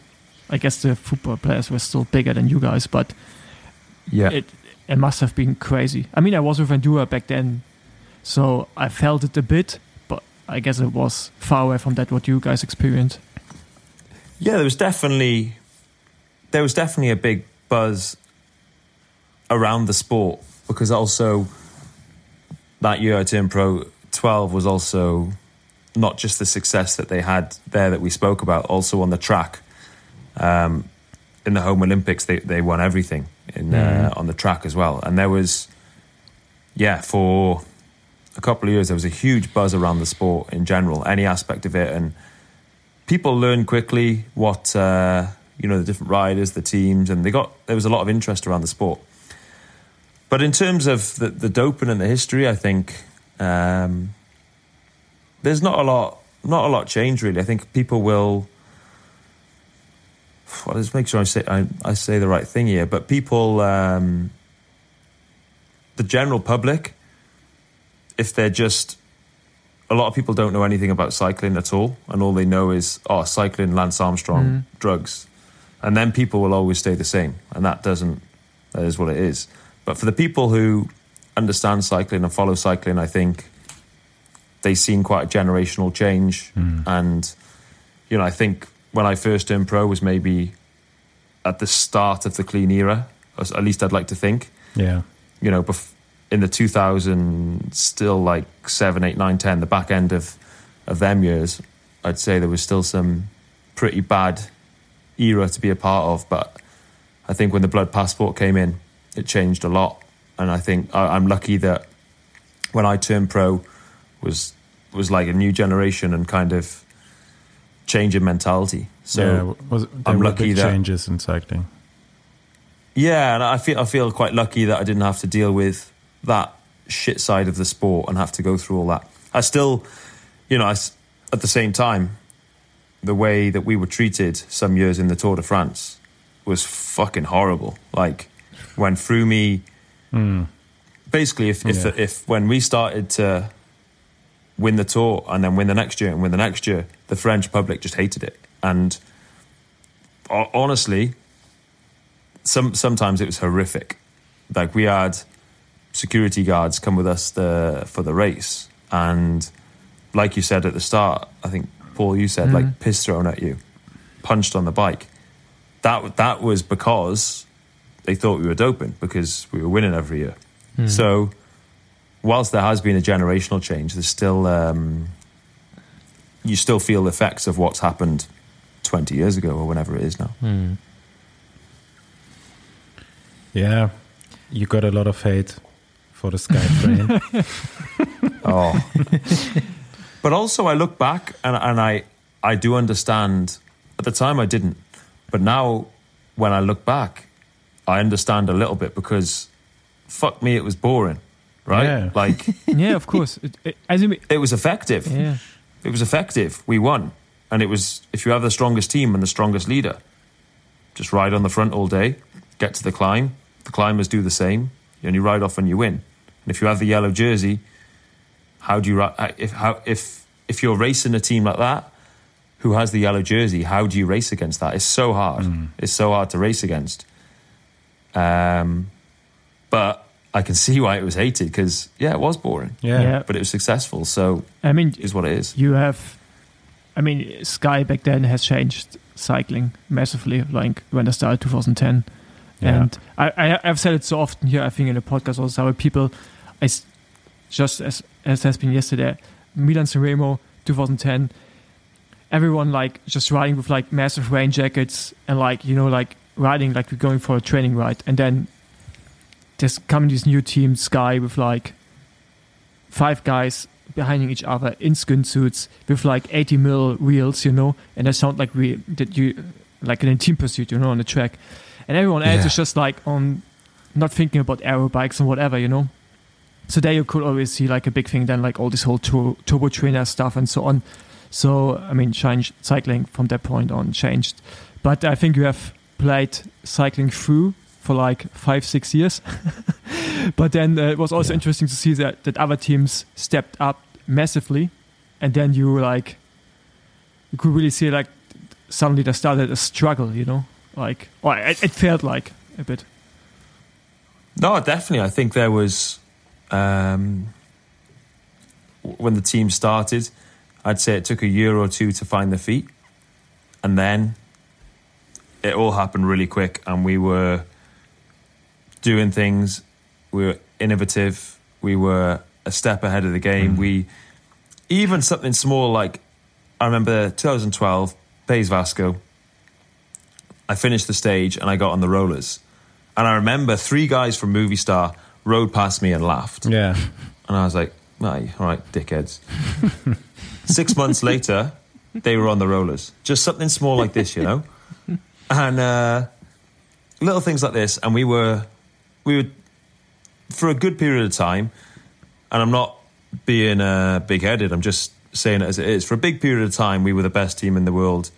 I guess the football players were still bigger than you guys, but yeah. it it must have been crazy. I mean, I was with Endura back then, So I felt it a bit, but I guess it was far away from that what you guys experienced. Yeah, there was definitely there was definitely a big buzz around the sport because also that year I turned pro 12 was also not just the success that they had there that we spoke about, also on the track. Um, in the home Olympics, they, they won everything in uh, on the track as well, and there was, yeah, for a couple of years there was a huge buzz around the sport in general, any aspect of it, and people learned quickly what uh, you know the different riders, the teams, and they got there was a lot of interest around the sport. But in terms of the, the doping and the history, I think um, there's not a lot, not a lot change really. I think people will. Well, let's make sure I say I, I say the right thing here. But people, um, the general public, if they're just a lot of people don't know anything about cycling at all, and all they know is oh, cycling, Lance Armstrong, drugs, and then people will always stay the same, and that doesn't. That is what it is. But for the people who understand cycling and follow cycling, I think they've seen quite a generational change. And, you know, I think when I first turned pro was maybe at the start of the clean era, at least I'd like to think. Yeah. You know, bef- in the 2000, still like 7, 8, 9, 10, the back end of, of them years, I'd say there was still some pretty bad era to be a part of. But I think when the blood passport came in, it changed a lot. And I think I, I'm lucky that when I turned pro was was like a new generation and kind of change in mentality. So yeah, was, I'm lucky that- changes in cycling. Yeah, and I feel I feel quite lucky that I didn't have to deal with that shit side of the sport and have to go through all that. I still, you know, I at the same time, the way that we were treated some years in the Tour de France was fucking horrible. Like when Froome, hmm. basically, if if, Yeah. if when we started to win the Tour and then win the next year and win the next year, the French public just hated it. And honestly, some sometimes it was horrific. Like we had security guards come with us the, for the race, and like you said at the start, I think Paul, you said like mm. piss thrown at you, punched on the bike. That that was because they thought we were doping because we were winning every year. Mm. So, whilst there has been a generational change, there's still um, you still feel the effects of what's happened twenty years ago or whenever it is now. Yeah, you got a lot of hate for the Sky Train. *laughs* Oh. *laughs* but also, I look back and, and I, I do understand. At the time, I didn't. But now, when I look back, I understand a little bit because fuck me, it was boring, right? Yeah. Like, *laughs* yeah, of course. It, it, as you, it was effective. yeah. It was effective. We won. And it was, if you have the strongest team and the strongest leader, just ride on the front all day, get to the climb. The climbers do the same, and you ride off and you win. And if you have the yellow jersey, how do you uh, if how if if you're racing a team like that who has the yellow jersey, how do you race against that? It's so hard. It's so hard to race against. Um, but I can see why it was hated because yeah, it was boring, Yeah. Yeah. but it was successful. So I mean, is what it is. you have i mean sky back then has changed cycling massively like when i started 2010 Yeah. and I, I i've said it so often here i think in the podcast also how people i s- just as as has been yesterday milan sanremo 2010 everyone like just riding with like massive rain jackets and like you know like riding like we're going for a training ride and then there's coming this new team, sky with like five guys behind each other in skin suits with like 80 mil wheels, you know, and they sound like we that you like in a team pursuit, you know, on the track, and everyone else Yeah. is just like on not thinking about aero bikes and whatever, you know. So there you could always see like a big thing, then like all this whole tur- turbo trainer stuff and so on. So I mean, change cycling from that point on changed, but I think you have played cycling through for like five six years. *laughs* but then uh, it was also Yeah. interesting to see that that other teams stepped up massively, and then you were like you could really see like suddenly there started a struggle, you know, like or it, it felt like a bit. No, definitely. I think there was, um, when the team started, I'd say it took a year or two to find the feet, and then it all happened really quick, and we were doing things. We were innovative. We were a step ahead of the game. We even something small like I remember 2012 Pays Vasco. I finished the stage and I got on the rollers, and I remember three guys from Movistar rode past me and laughed. Yeah. And I was like, "Aye, all right, dickheads. *laughs* Six months later, they were on the rollers. Just something small like this, you know? *laughs* And uh, little things like this. And we were, we were, for a good period of time, and I'm not being uh, big headed, I'm just saying it as it is. For a big period of time, we were the best team in the world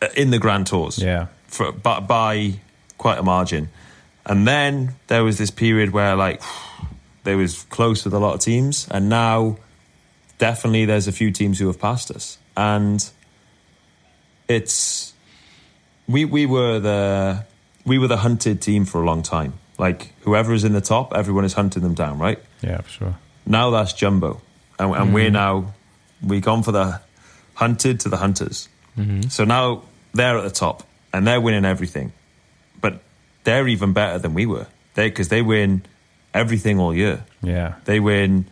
uh, in the Grand Tours Yeah. for by, by quite a margin. And then there was this period where like there was close with a lot of teams, and now definitely there's a few teams who have passed us, and it's we we were the we were the hunted team for a long time. Like whoever is in the top, everyone is hunting them down, right? Yeah, for sure. Now that's jumbo, and, and we're mm. now we've gone for the hunted to the hunters. Mm-hmm. So now they're at the top and they're winning everything, but they're even better than we were. They because they win everything all year. Yeah. They win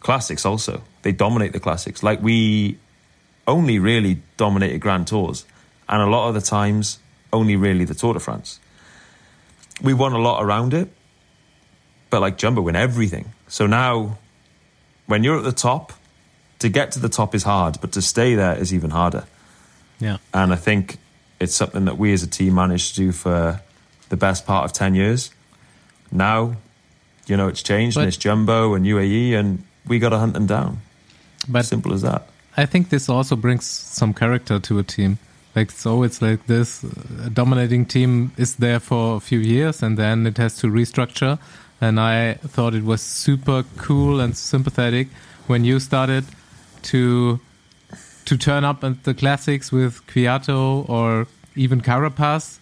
classics also. They dominate the classics. Like we only really dominated Grand Tours, and a lot of the times only really the Tour de France. We won a lot around it, but like Jumbo win everything. So now, when you're at the top, to get to the top is hard, but to stay there is even harder. Yeah. And I think it's something that we as a team managed to do for the best part of 10 years. Now, you know, it's changed But- and it's Jumbo and UAE, and we got to hunt them down. But Simple as that. I think this also brings some character to a team. Like so, it's like this uh, dominating team is there for a few years, and then it has to restructure. And I thought it was super cool and sympathetic when you started to to turn up at the classics with Kwiato or even Carapaz,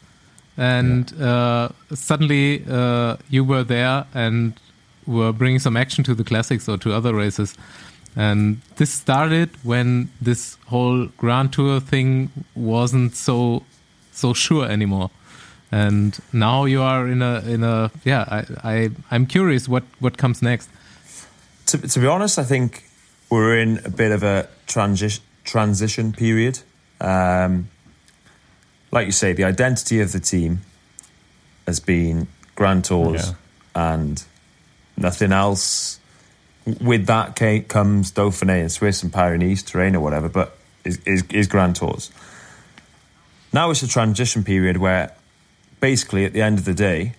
and uh, suddenly uh, you were there and were bringing some action to the classics or to other races. And this started when this whole Grand Tour thing wasn't so so sure anymore. And now you are in a in a yeah. I, I I'm curious what what comes next. To, to be honest, I think we're in a bit of a transi- transition period. Um, like you say, the identity of the team has been Grand Tours Yeah. and nothing else. With that comes Dauphiné and Swiss and Pyrenees terrain or whatever, but is, is, is Grand Tours. Now it's a transition period where basically at the end of the day,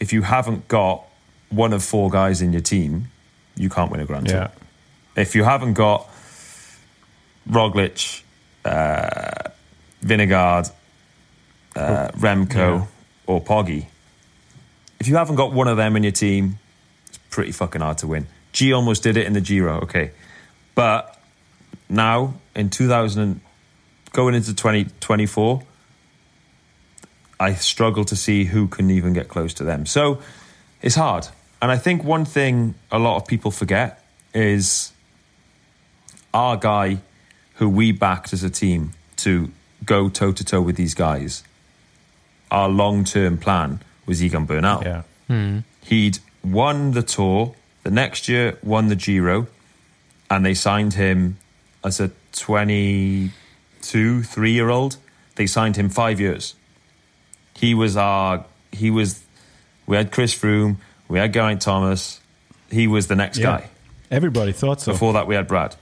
if you haven't got one of four guys in your team, you can't win a Grand Tour if you haven't got Roglic, uh, Vingegaard, uh, Remco, Yeah. or Poggy, if you haven't got one of them in your team, it's pretty fucking hard to win. G almost did it in the Giro, okay, but now in 2000, and- going into 2024, I struggle to see who can even get close to them. So it's hard. And I think one thing a lot of people forget is our guy who we backed as a team to go toe to toe with these guys. Our long term plan was Egan Bernal. Yeah. Hmm. He'd won the tour, the next year won the Giro, and they signed him as a 22, three year old. They signed him five years. He was our, he was, we had Chris Froome, we had Geraint Thomas. He was the next Yeah. guy. Everybody thought so. Before that, we had Brad.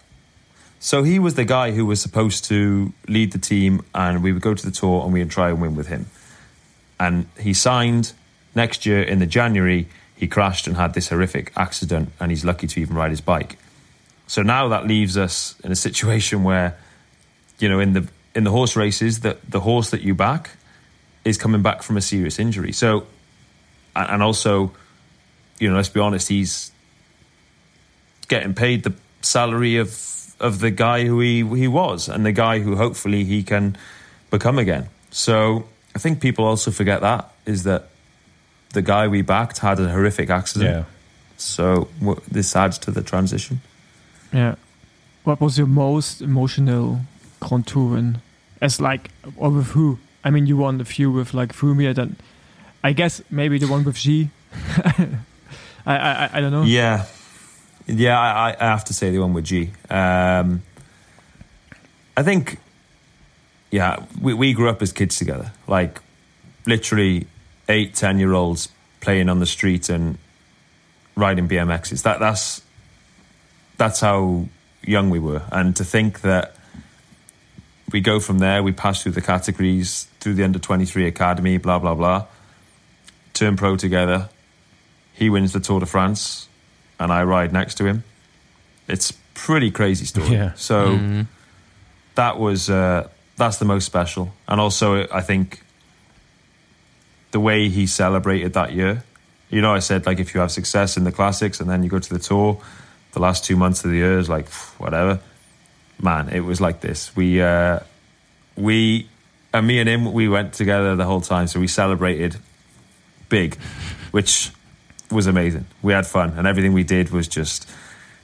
So he was the guy who was supposed to lead the team, and we would go to the tour and we'd try and win with him. And he signed next year in the January. He crashed and had this horrific accident, and he's lucky to even ride his bike. So now that leaves us in a situation where, you know, in the in the horse races, that the horse that you back is coming back from a serious injury. So, and also, you know, let's be honest, he's getting paid the salary of of the guy who he he was and the guy who hopefully he can become again. So I think people also forget that is that the guy we backed had a horrific accident. Yeah. So w- this adds to the transition. Yeah. What was your most emotional Grand Tour? As like, or with who? I mean, you won a few with like Fumia. Then, I guess maybe the one with G. *laughs* I, I I don't know. Yeah, yeah. I, I have to say the one with G. Um, I think, yeah, we we grew up as kids together, like literally eight, ten year olds playing on the street and riding BMXs. That that's that's how young we were, and to think that we go from there, we pass through the categories, through the under twenty three academy, blah blah blah, turn pro together. He wins the Tour de France, and I ride next to him. It's pretty crazy story. Yeah. So that was uh, that's the most special, and also I think the way he celebrated that year. You know, I said like if you have success in the classics and then you go to the tour, the last two months of the year is like whatever. Man, it was like this. We uh, we and me and him we went together the whole time, so we celebrated big, which was amazing. We had fun, and everything we did was just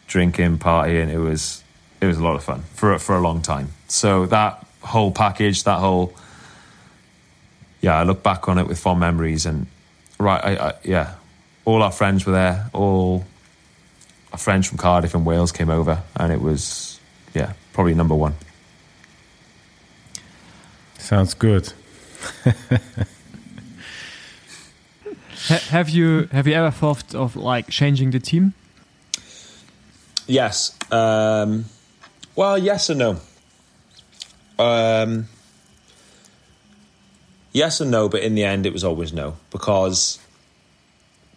drinking, partying. It was it was a lot of fun for for a long time. So that whole package, that whole yeah, I look back on it with fond memories, and right, I, I, yeah, all our friends were there. All our friends from Cardiff and Wales came over, and it was yeah, probably number one. Sounds good. Ha- have you have you ever thought of like changing the team? Yes. Um, well, yes and no. Um, yes and no, but in the end, it was always no because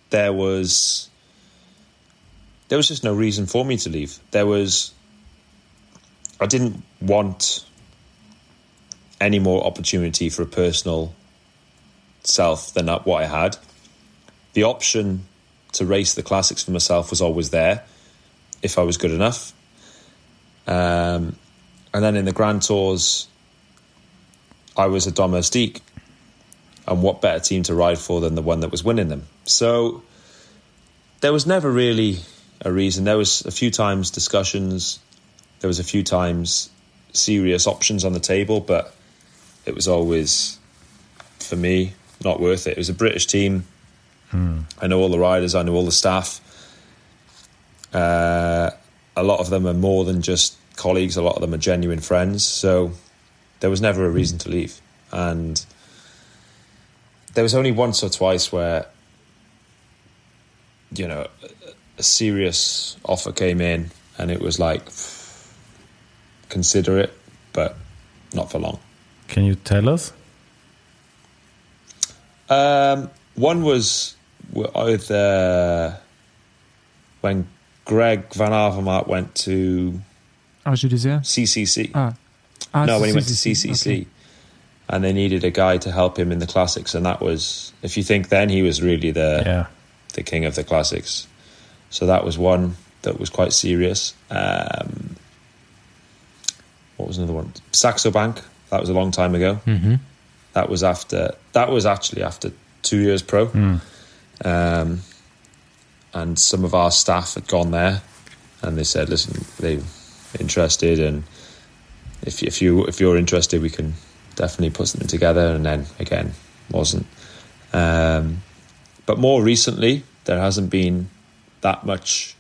there was there was just no reason for me to leave. There was I didn't want any more opportunity for a personal self than what I had. The option to race the classics for myself was always there if I was good enough. Um, and then in the Grand Tours, I was a domestique. And what better team to ride for than the one that was winning them? So there was never really a reason. There was a few times discussions. There was a few times serious options on the table, but it was always, for me, not worth it. It was a British team. I know all the riders. I know all the staff. Uh, a lot of them are more than just colleagues. A lot of them are genuine friends. So there was never a reason to leave. And there was only once or twice where, you know, a- a serious offer came in and it was like, consider it, but not for long. Can you tell us? Um, one was with uh, when Greg Van Avermaet went to AG2R. CCC. Ah. Ah, no, when he went to CCC. CCC. Okay. And they needed a guy to help him in the classics, and that was, if you think then, he was really the Yeah. the king of the classics. So that was one that was quite serious. Um, what was another one? Saxo Bank. That was a long time ago. Mm-hmm. That was after. That was actually after two years pro. Um, and some of our staff had gone there, and they said, "Listen, they interested, and if if you if you're interested, we can definitely put something together." And then again, wasn't. Um, but more recently, there hasn't been that much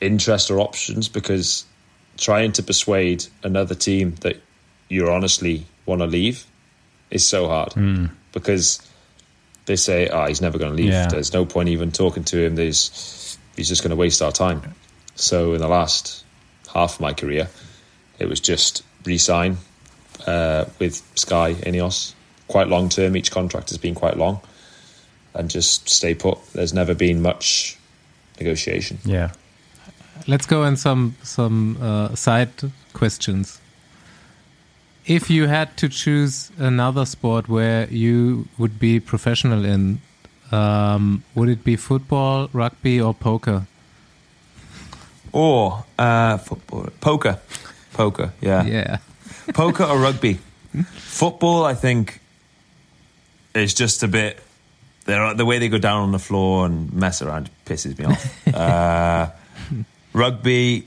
interest or options because trying to persuade another team that you honestly want to leave is so hard because they say, "Oh, he's never going to leave. Yeah. There's no point even talking to him. There's he's just going to waste our time." So in the last half of my career, it was just re-sign uh, with Sky Ineos, quite long term. Each contract has been quite long, and just stay put. There's never been much negotiation. Yeah. Let's go in some some uh, side questions. If you had to choose another sport where you would be professional in, um, would it be football, rugby, or poker? Or uh, football, poker, poker, yeah. Yeah. Poker or rugby. Football, I think, is just a bit. The way they go down on the floor and mess around pisses me off. *laughs* uh, rugby,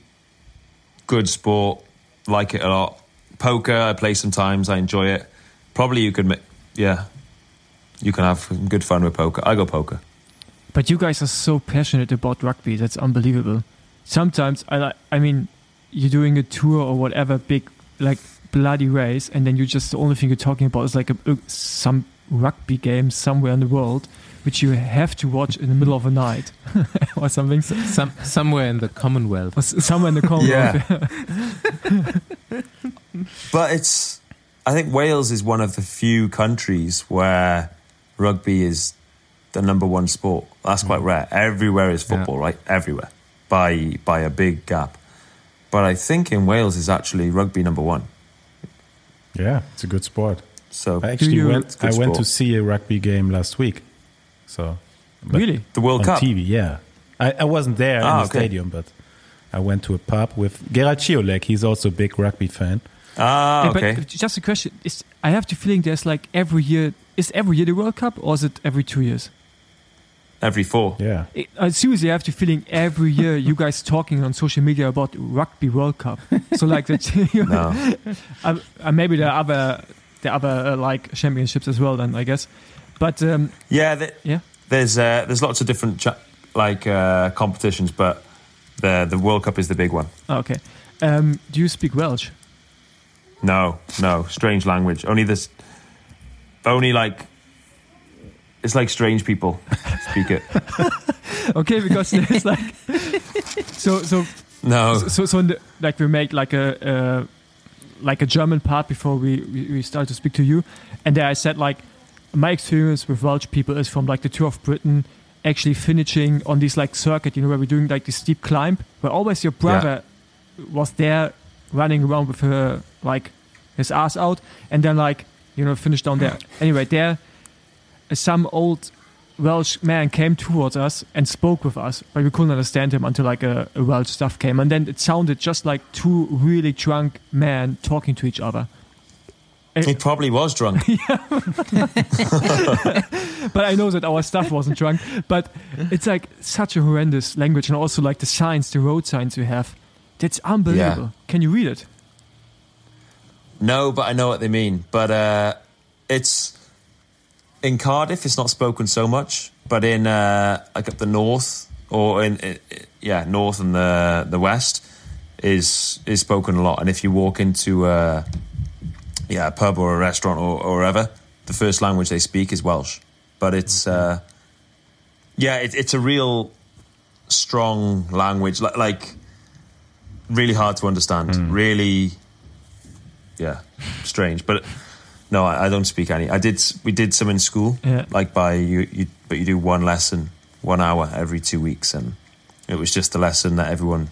good sport. Like it a lot. Poker, I play sometimes. I enjoy it. Probably you could, yeah, you can have some good fun with poker. I go poker. But you guys are so passionate about rugby. That's unbelievable. Sometimes I. I mean, you're doing a tour or whatever big like bloody race, and then you just the only thing you're talking about is like a, uh, some rugby game somewhere in the world, which you have to watch in the middle of the night *laughs* or something. Some, somewhere in the Commonwealth. s- somewhere in the Commonwealth. Yeah. *laughs* But it's, I think Wales is one of the few countries where rugby is the number one sport. That's quite rare. Everywhere is football, right? Everywhere, by by a big gap. But I think in Wales is actually rugby number one. Yeah, it's a good sport. So I actually you- went. It's a I went to see a rugby game last week. So really? the World on Cup. TV, yeah. I, I wasn't there in Ah, the okay. stadium, but I went to a pub with Gerald Ciolek. He's also a big rugby fan. Ah, Yeah, okay. But just a question: Is I have the feeling there's like every year is every year the World Cup or is it every two years? Every four. Yeah, I I seriously have the feeling every year you guys talking on social media about Rugby World Cup. So like that, *laughs* *laughs* No. uh, uh, maybe there are other the other uh, like championships as well. Then I guess, but um, Yeah, th- yeah, there's uh, there's lots of different cha- like uh, competitions, but the the World Cup is the big one. Oh, okay. Um, do you speak Welsh? No, no, strange language. Only this, only like, it's like strange people speak it. *laughs* Okay, because there's like so so No, so so the, like we make like a uh, like a German part before we, we we start to speak to you, and there I said like my experience with Welsh people is from like the tour of Britain, actually finishing on this like circuit, you know, where we're doing like this steep climb, where always your brother was there running around with her like his ass out, and then like you know finish down there. *gasps* Anyway, there some old Welsh man came towards us and spoke with us, but we couldn't understand him until like a, a Welsh stuff came, and then it sounded just like two really drunk men talking to each other. he probably was drunk. *laughs* *laughs* But I know that our stuff wasn't drunk. But it's like such a horrendous language, and also like the signs, the road signs we have. That's unbelievable. Yeah. Can you read it? No, but I know what they mean. But uh, it's in Cardiff. It's not spoken so much, but in uh, like up the north or in, i yeah north and the the west is is spoken a lot. And if you walk into uh, yeah a pub or a restaurant or, or wherever, the first language they speak is Welsh. But it's uh, yeah, it, it's a real strong language, like, like really hard to understand. Really yeah, strange. But no, I, I don't speak any. I did. We did some in school, Yeah. like by you, you. But you do one lesson, one hour every two weeks, and it was just a lesson that everyone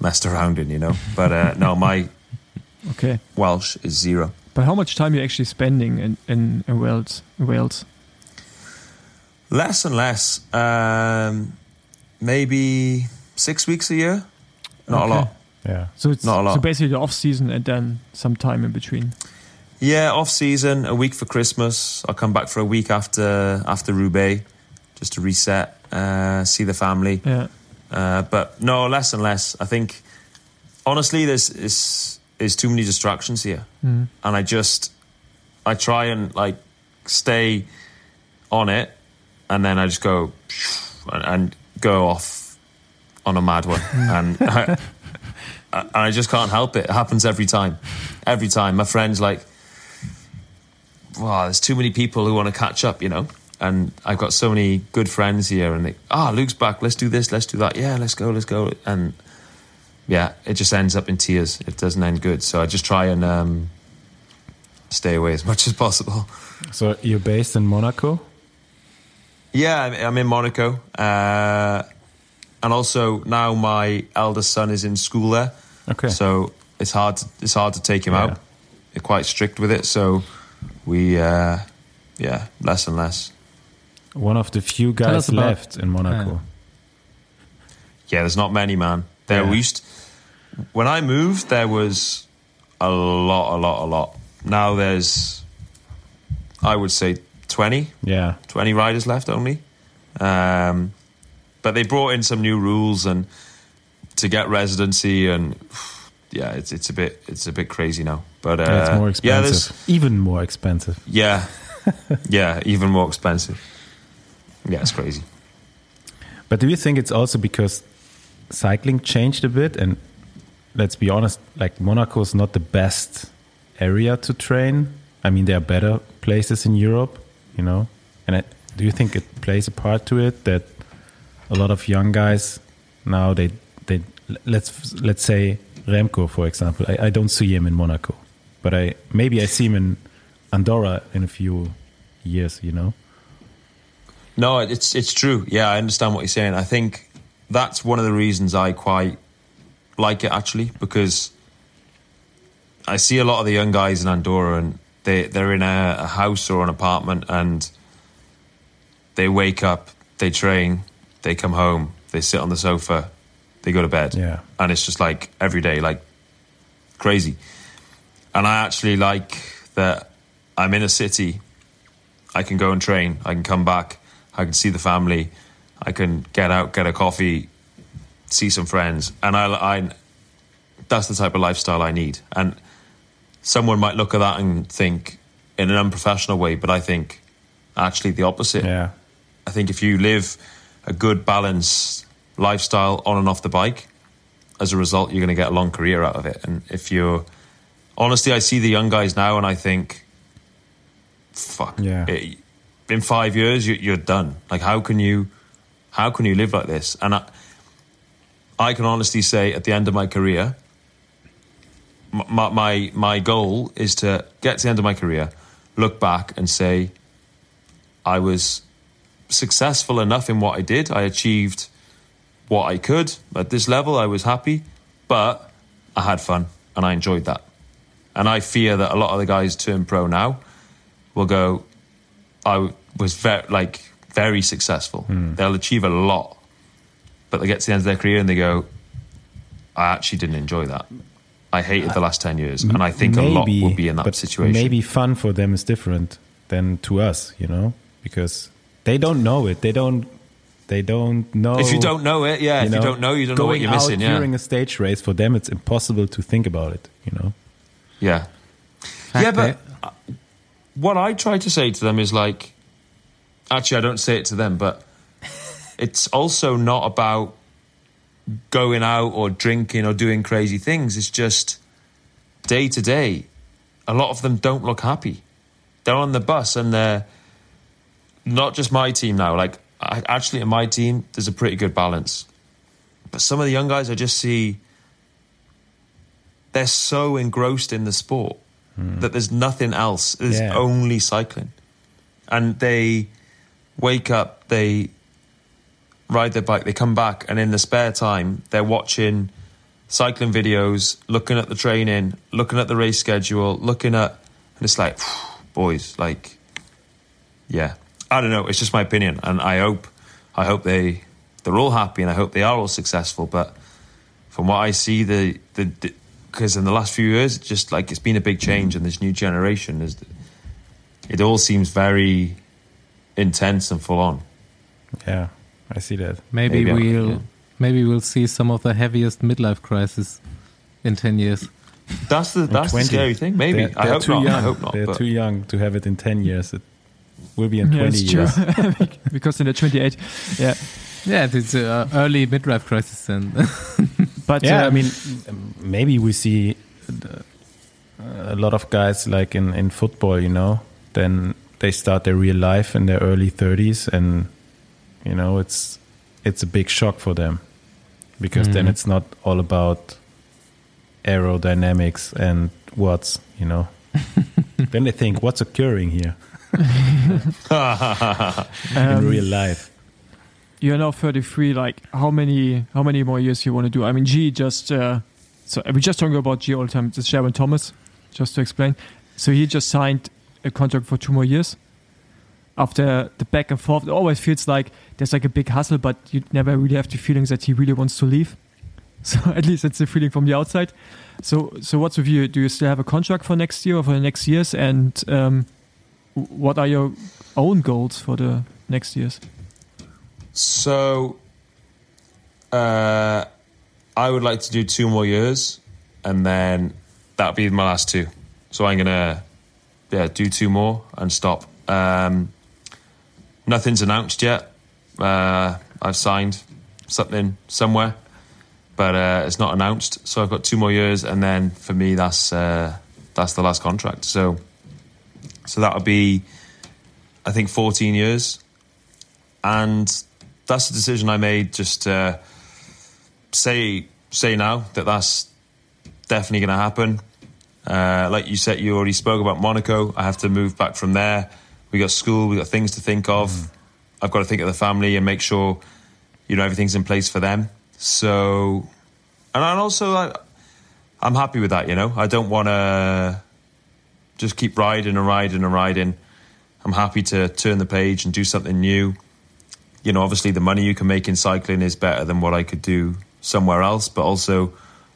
messed around in, you know. *laughs* But uh, no, my Okay. Welsh is zero. But how much time are you actually spending in, in, in Wales? In Wales? Less and less. Um, maybe six weeks a year. Not Okay. a lot. yeah. So it's Not a lot. so basically the off season and then some time in between. Yeah, off season, a week for Christmas. I'll come back for a week after after Roubaix, just to reset, uh, see the family. Yeah. Uh, but no, less and less. I think honestly, there's is is too many distractions here, Mm. and I just I try and like stay on it, and then I just go and, and go off on a mad one, and *laughs* I, and I just can't help it. It happens every time, every time. My friends like, wow, there's too many people who want to catch up, you know. And I've got so many good friends here, and they, ah, Luke's back. Let's do this. Let's do that. Yeah, let's go. Let's go. And yeah, it just ends up in tears. It doesn't end good. So I just try and um, stay away as *laughs* much as possible. So you're based in Monaco. Yeah, I'm, I'm in Monaco, uh, and also now my eldest son is in school there. Okay. So it's hard. To, it's hard to take him Yeah. out. They're quite strict with it. So we, uh, yeah, less and less. One of the few guys left in Monaco. Yeah, there's not many, man. There Yeah. we used. When I moved, there was a lot, a lot, a lot. Now there's, I would say, 20, Yeah. 20 riders left only. Um, but they brought in some new rules and to get residency and *sighs* yeah, it's it's a bit it's a bit crazy now. But uh, Yeah, it's more yeah, expensive. Even more expensive. yeah, *laughs* yeah, even more expensive. Yeah, it's crazy. But do you think it's also because cycling changed a bit? And let's be honest, like Monaco is not the best area to train. I mean, there are better places in Europe, you know. And I, do you think it plays a part to it that a lot of young guys now they they let's let's say Remco for example. I, I don't see him in Monaco, but I maybe I see him in Andorra in a few years, you know. No, it's it's true. Yeah, I understand what you're saying. I think that's one of the reasons I quite like it actually because I see a lot of the young guys in Andorra and they they're in a, a house or an apartment and they wake up, they train, they come home, they sit on the sofa, they go to bed. Yeah. And it's just like every day, like crazy. And I actually like that I'm in a city I can go and train. I can come back. I can see the family. I can get out, get a coffee, see some friends, and I, I that's the type of lifestyle I need. And someone might look at that and think in an unprofessional way, but I think actually the opposite. Yeah. I think if you live a good balanced lifestyle on and off the bike, as a result, you're going to get a long career out of it. And if you're honestly, I see the young guys now, and I think, fuck, Yeah. it- in five years you, you're done. Like, how can you, how can you live like this? And I, I can honestly say, at the end of my career, my my my goal is to get to the end of my career, look back and say, I was successful enough in what I did. I achieved what I could at this level. I was happy, but I had fun and I enjoyed that. And I fear that a lot of the guys turn pro now will go, I was very like very successful. Hmm. They'll achieve a lot, but they get to the end of their career and they go, I actually didn't enjoy that. I hated the last ten years, and I think a lot will be in that situation. Maybe fun for them is different than to us, you know, because they don't know it. They don't. They don't know. if you don't know it, yeah. if you don't know, you don't know what you're missing. Yeah, during a stage race for them, it's impossible to think about it. You know. Yeah, Fact, yeah. But what I try to say to them is like, actually, I don't say it to them, but *laughs* it's also not about going out or drinking or doing crazy things. It's just day to day. A lot of them don't look happy. They're on the bus and they're not just my team now. Like, I, actually, in my team, there's a pretty good balance. But some of the young guys, I just see they're so engrossed in the sport hmm. that there's nothing else. There's Yeah. only cycling. And they wake up, they ride their bike, they come back, and in the spare time, they're watching cycling videos, looking at the training, looking at the race schedule, looking at, and it's like, boys, like, yeah, I don't know. It's just my opinion, and I hope, I hope they, they're all happy, and I hope they are all successful. But from what I see, the the because in the last few years, it's just like it's been a big change, and this new generation is, it all seems very intense and full on. Yeah, I see that. maybe, maybe we'll yeah. maybe we'll see some of the heaviest midlife crisis in ten years. That's the that's the 20. scary thing. Maybe They're, I they're hope too not. Young. I hope not. They're but- too young to have it in ten years. It will be in Yeah, twenty years. *laughs* because in the 28, yeah. Yeah, it's uh, early midlife crisis then. *laughs* But yeah, I um, mean, maybe we see uh, a lot of guys like in, in football, you know, then they start their real life in their early 30s and you know, it's it's a big shock for them because then Mhm. it's not all about aerodynamics and watts, you know. *laughs* then they think what's occurring here *laughs* *laughs* in um, real life. You're now 33 like how many how many more years you want to do? I mean g just uh, so we just talking about g all the time it's Geraint Thomas just to explain. So he just signed a contract for two more years after the back and forth. It always feels like there's like a big hustle but you never really have the feeling that he really wants to leave. *laughs* So at least it's the feeling from the outside. So so what's with you do you still have a contract for next year or for the next years? And um, what are your own goals for the next years So, uh, I would like to do two more years. and then that'll be my last two. So I'm gonna yeah do two more and stop. Um, nothing's announced yet. Uh, I've signed something somewhere, but uh, it's not announced. So I've got two more years, and then for me, that's uh, that's the last contract. So so that'll be, I think, 14 years, and that's the decision I made just to say say now that that's definitely going to happen. Uh, like you said, you already spoke about Monaco. I have to move back from there. We got school, we got things to think of. Mm. I've got to think of the family and make sure you know everything's in place for them. So, and also I, I'm happy with that. You know, I don't want to just keep riding and riding and riding. I'm happy to turn the page and do something new. You know, obviously the money you can make in cycling is better than what I could do somewhere else, but also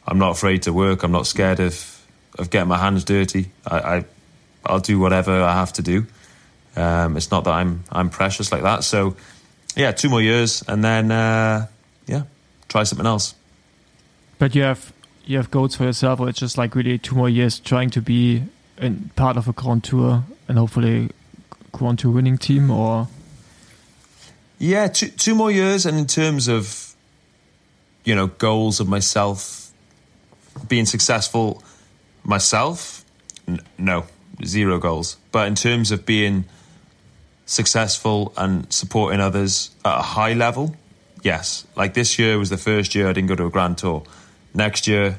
I'm not afraid to work. I'm not scared of of getting my hands dirty. I, I I'll do whatever I have to do. Um, it's not that I'm I'm precious like that. So yeah, two more years and then uh, yeah, try something else. But you have you have goals for yourself, or it's just like really two more years trying to be in part of a Grand Tour and hopefully Grand Tour winning team, or yeah, two two more years. And in terms of you know goals of myself being successful myself, n- no, zero goals. But in terms of being successful and supporting others at a high level, yes. Like this year was the first year I didn't go to a Grand Tour. Next year,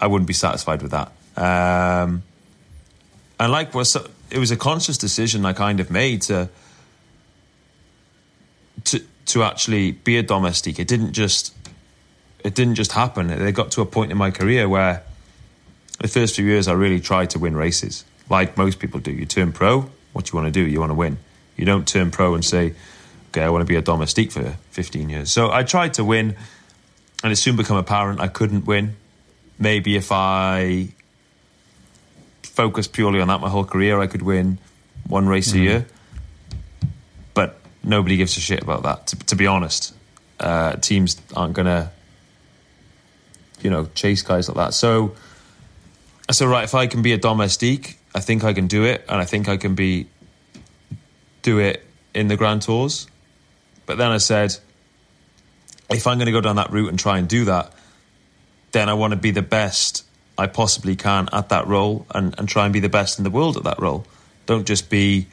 I wouldn't be satisfied with that. Um, and like was it was a conscious decision I kind of made to to to actually be a domestique. It didn't just it didn't just happen. They got to a point in my career where the first few years I really tried to win races, like most people do. You turn pro, what do you want to do? You want to win. You don't turn pro and say, okay, I want to be a domestique for 15 years. So I tried to win, and it soon became apparent I couldn't win. Maybe if I focused purely on that my whole career, I could win one race mm-hmm. a year. Nobody gives a shit about that, to, to be honest. Uh, teams aren't going to, you know, chase guys like that. So I said, right, if I can be a domestique, I think I can do it, and I think I can be do it in the Grand Tours. But then I said, if I'm going to go down that route and try and do that, then I want to be the best I possibly can at that role and, and try and be the best in the world at that role. Don't just be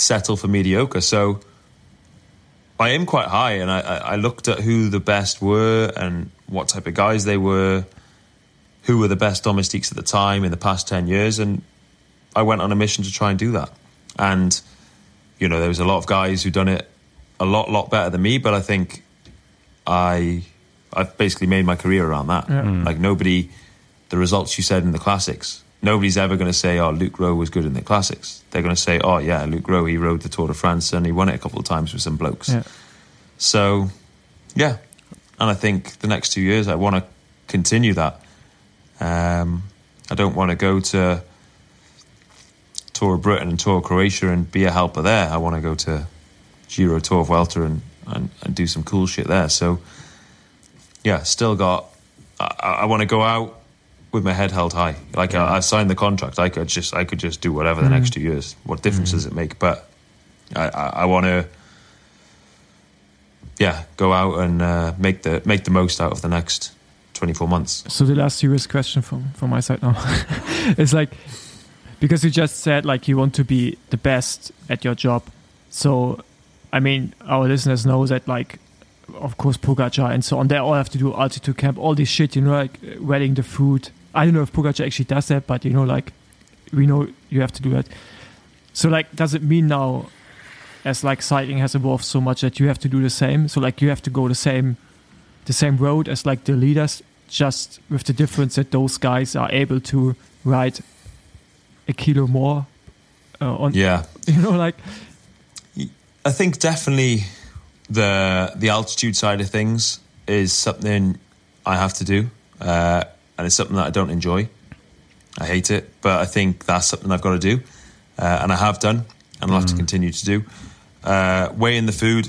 settle for mediocre. So I am quite high, and I, I looked at who the best were and what type of guys they were who were the best domestiques at the time in the past 10 years. And I went on a mission to try and do that. And, you know, there was a lot of guys who done it a lot, lot better than me, but I think I, I've basically made my career around that. Mm. Like nobody, the results you said in the classics, nobody's ever going to say, oh, Luke Rowe was good in the classics. They're going to say, oh, yeah, Luke Rowe, he rode the Tour de France and he won it a couple of times with some blokes. Yeah. So, yeah. And I think the next two years, I want to continue that. Um, I don't want to go to Tour of Britain and Tour of Croatia and be a helper there. I want to go to Giro Tour of Vuelta and, and, and do some cool shit there. So, yeah, still got. I, I want to go out with my head held high. Like yeah. I, have signed the contract. I could just I could just do whatever the mm. next two years. What difference mm. does it make? But I, I, I want to. Yeah, go out and uh, make the make the most out of the next 24 months. So the last serious question from from my side now *laughs* is like because you just said like you want to be the best at your job. So I mean, our listeners know that like of course Pogacar and so on. They all have to do altitude camp, all this shit. You know, like wedding the food. I don't know if Pogacar actually does that, but you know, like we know you have to do that. So like, does it mean now, as like cycling has evolved so much that you have to do the same? So like, you have to go the same, the same road as like the leaders just with the difference that those guys are able to ride a kilo more uh, on. Yeah, *laughs* you know, like I think definitely the the altitude side of things is something I have to do, uh, and it's something that I don't enjoy. I hate it, but I think that's something I've got to do, uh, and I have done, and I'll mm. have to mm. continue to do. Uh, weighing the food,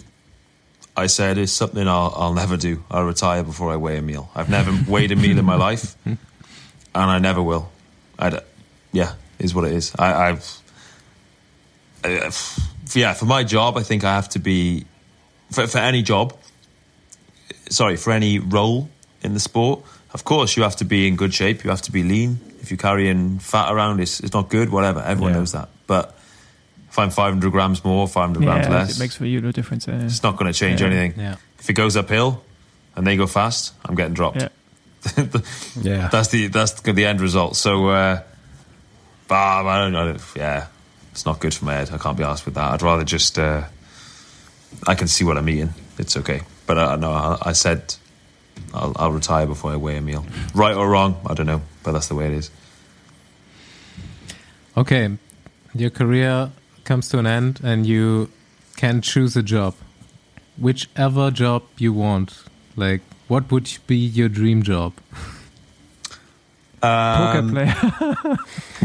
I said is something I'll, I'll never do. I'll retire before I weigh a meal. I've never *laughs* weighed a meal in my life, and I never will. I yeah, is what it is. I, I've yeah for my job. I think I have to be for, for any job. Sorry, for any role in the sport. Of course, you have to be in good shape. You have to be lean. If you're carrying fat around, it's, it's not good. Whatever, everyone Yeah. knows that. But if I'm 500 grams more, 500 grams Yeah, less, it makes for you no difference. Uh, it's not going to change Yeah. anything. Yeah. If it goes uphill and they go fast, I'm getting dropped. yeah. *laughs* Yeah. that's the that's the, the end result. So, uh, but I don't know. Yeah, it's not good for my head. I can't be asked with that. I'd rather just. Uh, I can see what I'm eating. It's okay. But uh, no, I, I said I'll, I'll retire before I weigh a meal. Right or wrong, I don't know. But that's the way it is. Okay, your career comes to an end and you can choose a job. Whichever job you want. Like, what would be your dream job? Poker Um, player.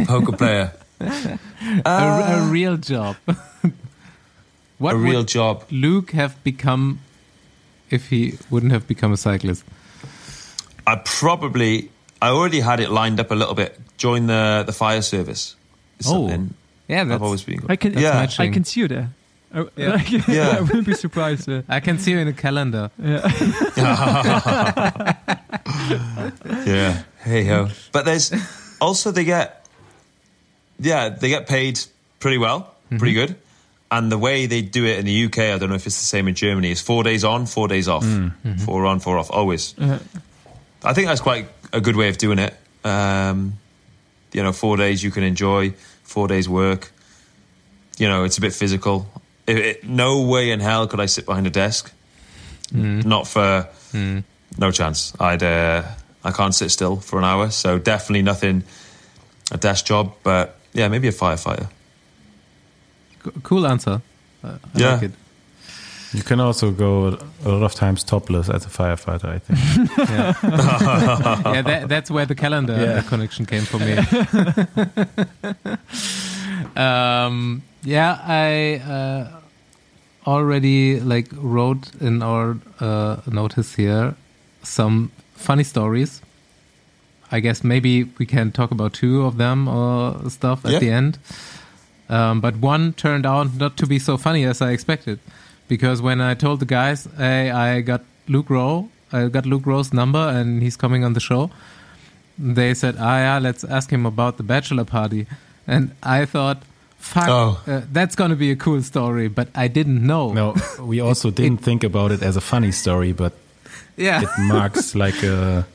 Poker player. *laughs* *laughs* a, a real job. *laughs* what a real job. Luke have become if he wouldn't have become a cyclist? I probably. I already had it lined up a little bit. Join the the fire service. Is Oh, something yeah, I've that's, always been. I can. yeah. match- I can see you there. Oh, *laughs* Yeah. like, *laughs* Yeah. I wouldn't be surprised. Uh, I can see you in a calendar. yeah. *laughs* Yeah. Hey ho. But there's also they get yeah, they get paid pretty well, pretty good. And the way they do it in the UK, I don't know if it's the same in Germany, is four days on, four days off. Four on, four off, always. I think that's quite a good way of doing it. Um, you know, four days you can enjoy, four days work. You know, it's a bit physical. It, it, no way in hell could I sit behind a desk. Not for no chance. I'd uh, I can't sit still for an hour, so definitely nothing a desk job. But yeah, maybe a firefighter. C- Cool answer. Uh, I Yeah. like it. You can also go a lot of times topless as a firefighter, I think. *laughs* Yeah, *laughs* yeah that, that's where the calendar Yeah. connection came for me. *laughs* um, yeah, I uh, already like wrote in our uh, notice here some funny stories. I guess maybe we can talk about two of them or stuff at Yeah. the end. Um, but one turned out not to be so funny as I expected, because when I told the guys, "Hey, I got Luke Rowe, I got Luke Rowe's number, and he's coming on the show," they said, "Ah, yeah, let's ask him about the bachelor party," and I thought, "Fuck, Oh. uh, that's gonna be a cool story," but I didn't know. No, we *laughs* also didn't think about it as a funny story, but yeah, it marks *laughs* like a,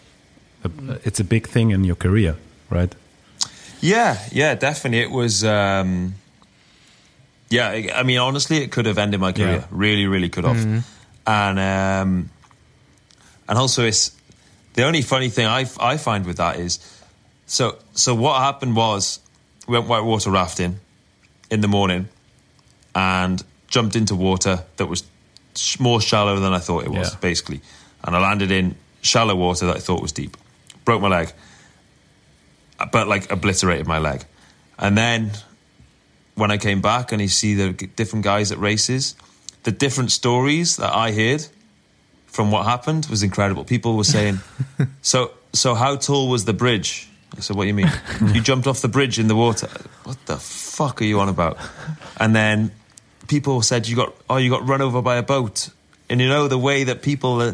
a it's a big thing in your career, right? Yeah, yeah, definitely. It was. Um, yeah, I mean, honestly, it could have ended my career. Yeah. Really, really could have. And um, and also, it's the only funny thing I I find with that is so so. What happened was we went whitewater rafting in the morning and jumped into water that was sh- more shallow than I thought it was, Yeah. basically. And I landed in shallow water that I thought was deep. Broke my leg but like obliterated my leg. And then when I came back and you see the different guys at races, the different stories that I heard from what happened was incredible. People were saying, *laughs* "So, so how tall was the bridge?" I said, "What do you mean? *laughs* you jumped off the bridge in the water? What the fuck are you on about?" And then people said, "You got oh, you got run over by a boat." And you know the way that people uh,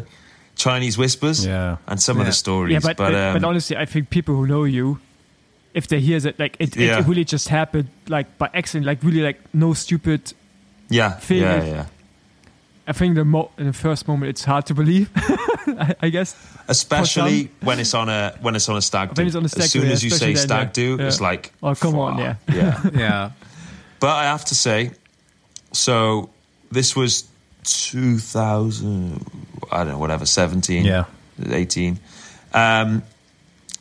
Chinese whispers, Yeah. and some of the stories, yeah, but but, um, but honestly, I think people who know you, if they hear that, like it, Yeah. it really just happened, like by accident, like really, like no stupid. yeah, feel yeah, yeah. I think the mo- in the first moment it's hard to believe. *laughs* I, I guess. especially when it's on a when it's on a stag do. It's on a stag as soon do, yeah, as you say then, stag yeah. do, Yeah. it's like Oh come on, yeah. *laughs* yeah. yeah. But I have to say, so this was 2000, I don't know, whatever, 17, Yeah. 18. Um,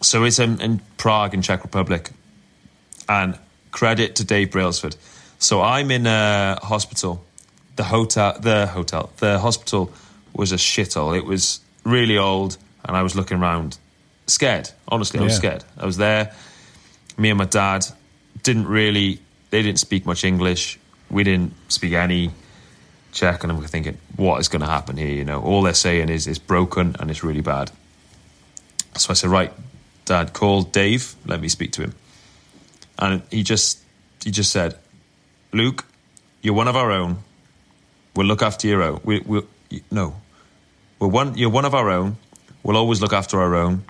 so it's in, in Prague in Czech Republic, and credit to Dave Brailsford. So I'm in a hospital. The hotel, the hotel, the hospital was a shithole. It was really old, and I was looking around, scared. Honestly, I was Yeah. scared. I was there. Me and my dad didn't really. They didn't speak much English. We didn't speak any. Czech, and I'm thinking, what is going to happen here? You know, all they're saying is it's broken and it's really bad. So I said, right, Dad, called Dave. Let me speak to him. And he just he just said, Luke, you're one of our own. We'll look after your own. We, we, no, we're one. You're one of our own. We'll always look after our own.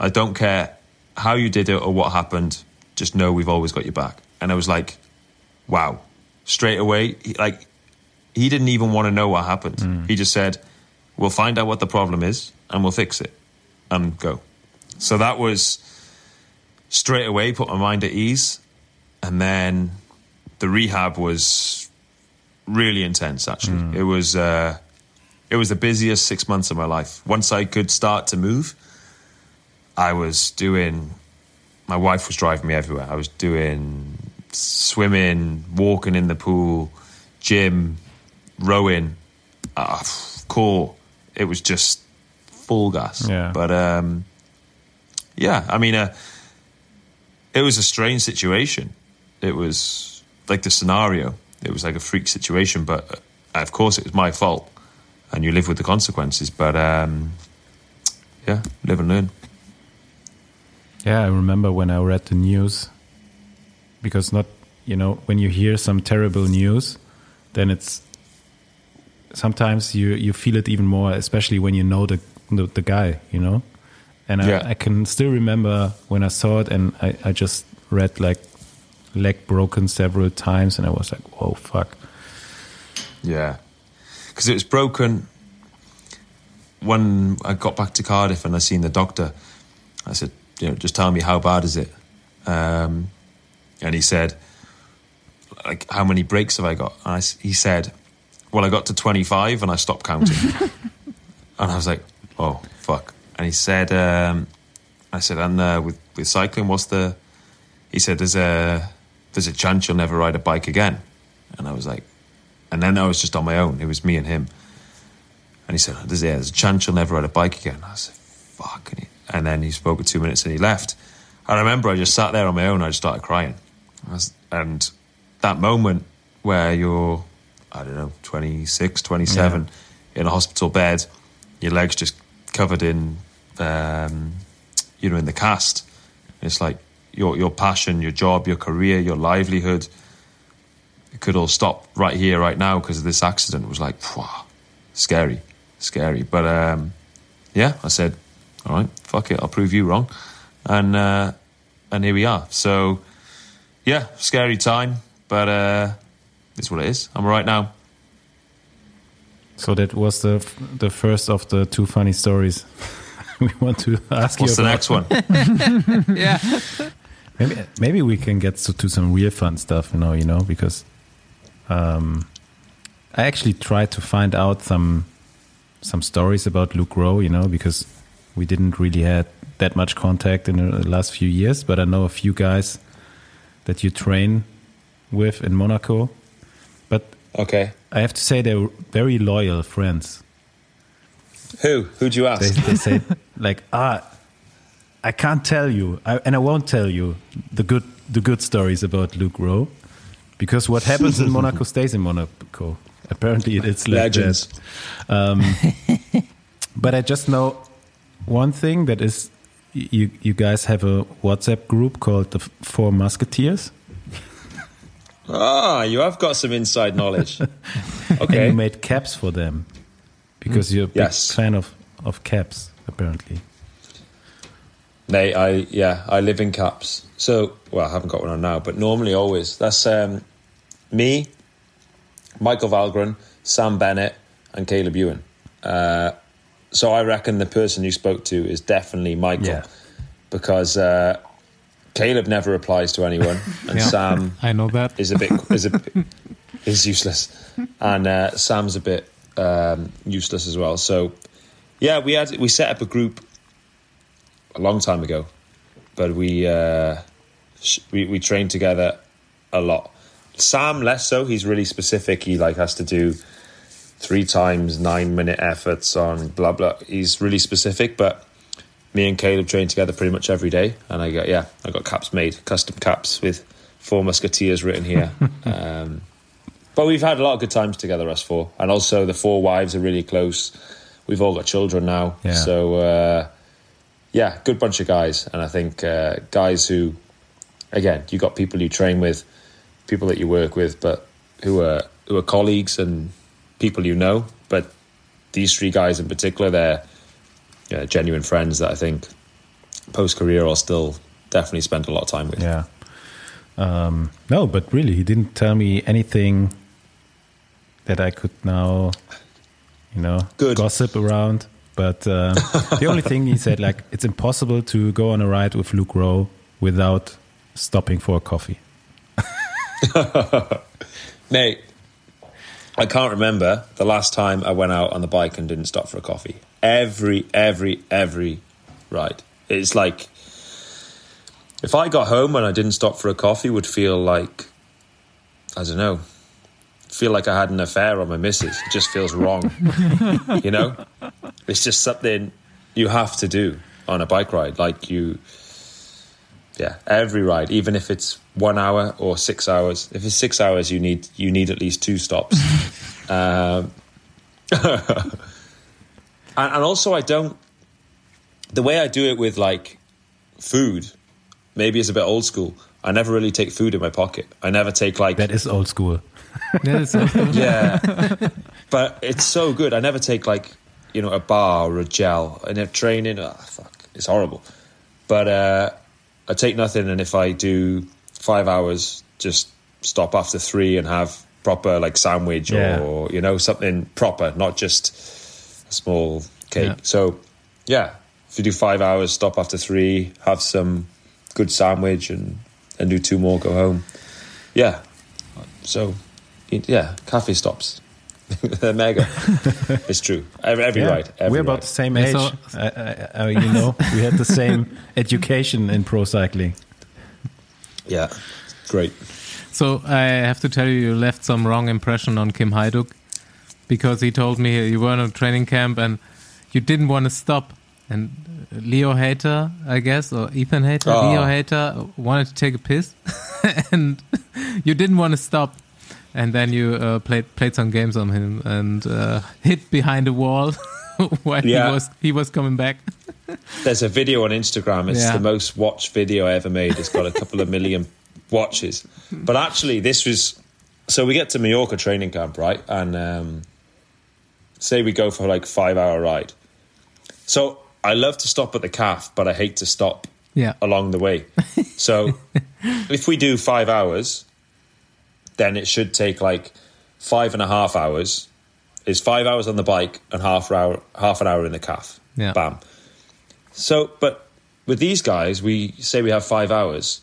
I don't care how you did it or what happened. Just know we've always got your back. And I was like, wow. Straight away, he, like he didn't even want to know what happened. Mm. He just said, "We'll find out what the problem is and we'll fix it and go." So that was straight away put my mind at ease, and then the rehab was really intense. Actually, it was uh, it was the busiest six months of my life. Once I could start to move, I was doing. My wife was driving me everywhere. I was doing swimming, walking in the pool, gym, rowing, uh, core. It was just full gas. Yeah. But um, yeah, I mean, uh, it was a strange situation. It was like the scenario. It was like a freak situation, but uh, of course it was my fault, and you live with the consequences. But um, yeah, live and learn. Yeah, I remember when I read the news because not, you know, when you hear some terrible news, then it's sometimes you you feel it even more, especially when you know the the, the guy, you know. And I, Yeah. I can still remember when I saw it, and I, I just read like leg broken several times, and I was like, "Whoa, fuck!" Yeah, because it was broken when I got back to Cardiff and I seen the doctor. I said, you know, just tell me how bad is it? Um, and he said, like, how many breaks have I got? And I s he said, well, I got to 25 and I stopped counting. *laughs* and I was like, oh, fuck. And he said, um, I said, and uh, with, with cycling, what's the, he said, there's a, there's a chance you'll never ride a bike again. And I was like, and then I was just on my own. It was me and him. And he said, there's, yeah, there's a chance you'll never ride a bike again. I said, fuck. And, he, and then he spoke for two minutes and he left. I remember I just sat there on my own. I just started crying. Was, and that moment where you're, I don't know, 26, 27, in a hospital bed, your legs just covered in, um, you know, in the cast. It's like your your passion, your job, your career, your livelihood. It could all stop right here, right now, because of this accident. It was like, phew, scary, scary. But um, yeah, I said, all right, fuck it, I'll prove you wrong, and uh, and here we are. So yeah, scary time, but uh, it's what it is. I'm all right now. So that was the the first of the two funny stories *laughs* we want to ask What's you the next one? *laughs* yeah. *laughs* Maybe maybe we can get to, to some real fun stuff, you know, you know, because um, I actually tried to find out some some stories about Luke Rowe, you know, because we didn't really had that much contact in the last few years, but I know a few guys that you train with in Monaco. But Okay. I have to say they're very loyal friends. Who? Who'd you They, ask? they say like ah I can't tell you I, and I won't tell you the good the good stories about Luke Rowe because what happens in Monaco *laughs* stays in Monaco apparently it's like Legends. that. Um, *laughs* but I just know one thing that is you you guys have a WhatsApp group called the Four Musketeers Ah, you have got some inside knowledge. *laughs* and Okay. you made caps for them because you're a big Yes. fan of of caps apparently Mate, I yeah, I live in caps. So well, I haven't got one on now, but normally always. That's um, me, Michael Valgren, Sam Bennett, and Caleb Ewan. Uh, so I reckon the person you spoke to is definitely Michael, Yeah. because uh, Caleb never replies to anyone, *laughs* and Yeah. Sam I know that. is a bit is a *laughs* bit is useless, and uh, Sam's a bit um, useless as well. So yeah, we had we set up a group a long time ago, but we uh, sh- we we trained together a lot. Sam less so. He's really specific. He like has to do three times nine minute efforts on blah blah. He's really specific, but. Me and Caleb train together pretty much every day, and I got yeah, I got caps made, custom caps with four musketeers written here. *laughs* um, but we've had a lot of good times together, us four, and also the four wives are really close. We've all got children now, Yeah. so uh, yeah, good bunch of guys, and I think uh, guys who, again, you got people you train with, people that you work with, but who are who are colleagues and people you know. But these three guys in particular, they're yeah, genuine friends that I think post career I'll still definitely spend a lot of time with. Yeah. Um, no, but really, he didn't tell me anything that I could now, you know, Good. gossip around. But uh, *laughs* the only thing he said, like, it's impossible to go on a ride with Luke Rowe without stopping for a coffee. *laughs* Mate, I can't remember the last time I went out on the bike and didn't stop for a coffee. Every, every, every ride. It's like if I got home and I didn't stop for a coffee, would feel like I don't know, feel like I had an affair on my missus. It just feels wrong, *laughs* you know. It's just something you have to do on a bike ride. Like you, yeah, every ride, even if it's one hour or six hours. If it's six hours, you need you need at least two stops. *laughs* um, *laughs* and, and also, I don't. The way I do it with like food, maybe it's a bit old school. I never really take food in my pocket. I never take like That is old school. Yeah, that's also- yeah, but it's so good. I never take like you know a bar or a gel. And if training, oh, fuck, it's horrible. But uh, I take nothing, and if I do five hours, just stop after three and have proper like sandwich Yeah. or you know something proper, not just a small cake. Yeah. So yeah, if you do five hours, stop after three, have some good sandwich, and and do two more, go home. Yeah, so yeah, cafe stops. They're *laughs* mega. *laughs* it's true. Every, every Yeah. ride. Every We're about ride. the same age. so- I, I, I, you know, we had the same *laughs* education in pro cycling. Yeah, great. So I have to tell you, you left some wrong impression on Kim Heiduk because he told me you were in a training camp and you didn't want to stop. And Leo Hayter, I guess, or Ethan Hayter, Oh. Leo Hayter wanted to take a piss, *laughs* and *laughs* you didn't want to stop. And then you uh, played played some games on him and uh, hid behind a wall *laughs* while Yeah. he was he was coming back. There's a video on Instagram. It's Yeah. the most watched video I ever made. It's got a couple of million watches. But actually, this was so we get to Mallorca training camp, right? And um, say we go for like five hour ride. So I love to stop at the calf, but I hate to stop Yeah, along the way. *laughs* So if we do five hours, then it should take like five and a half hours. Is five hours on the bike and half hour half an hour in the calf. Yeah. Bam. So, but with these guys, we say we have five hours.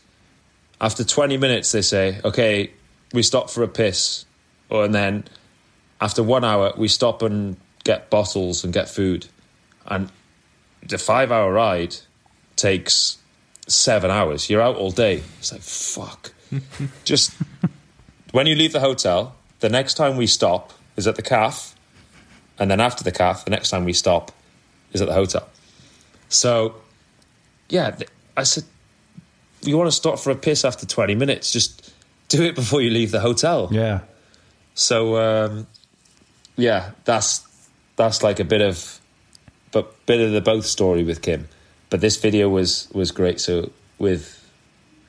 After twenty minutes, they say, "Okay, we stop for a piss," or and then after one hour, we stop and get bottles and get food, and the five-hour ride takes seven hours. You're out all day. It's like fuck. *laughs* Just when you leave the hotel, the next time we stop is at the calf, and then after the calf, the next time we stop is at the hotel. So, yeah, I said, you want to stop for a piss after 20 minutes? Just do it before you leave the hotel. Yeah. So um, yeah, that's that's like a bit of but bit of the both story with Kim. But this video was was great. So with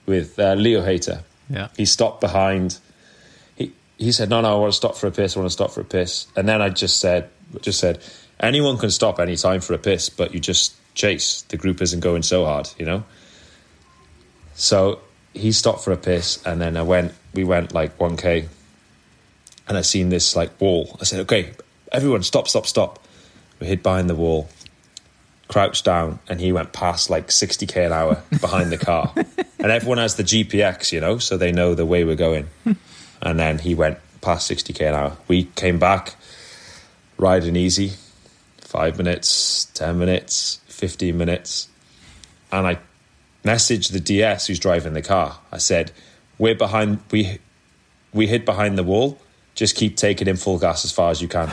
with uh, Leo Hayter, yeah, he stopped behind. He he said, "No, no, I want to stop for a piss. I want to stop for a piss." And then I just said, just said, anyone can stop any time for a piss, but you just chase. The group isn't going so hard, you know. So he stopped for a piss, and then I went. We went like one k, and I seen this like wall. I said, "Okay, everyone, stop, stop, stop." We hid behind the wall, crouched down, and he went past like sixty k an hour behind the car. and everyone has the GPX, you know, so they know the way we're going. *laughs* and then he went past sixty k an hour. We came back, riding easy, five minutes, ten minutes, fifteen minutes, and I messaged the DS who's driving the car. I said, "We're behind. We we hid behind the wall. Just keep taking in full gas as far as you can.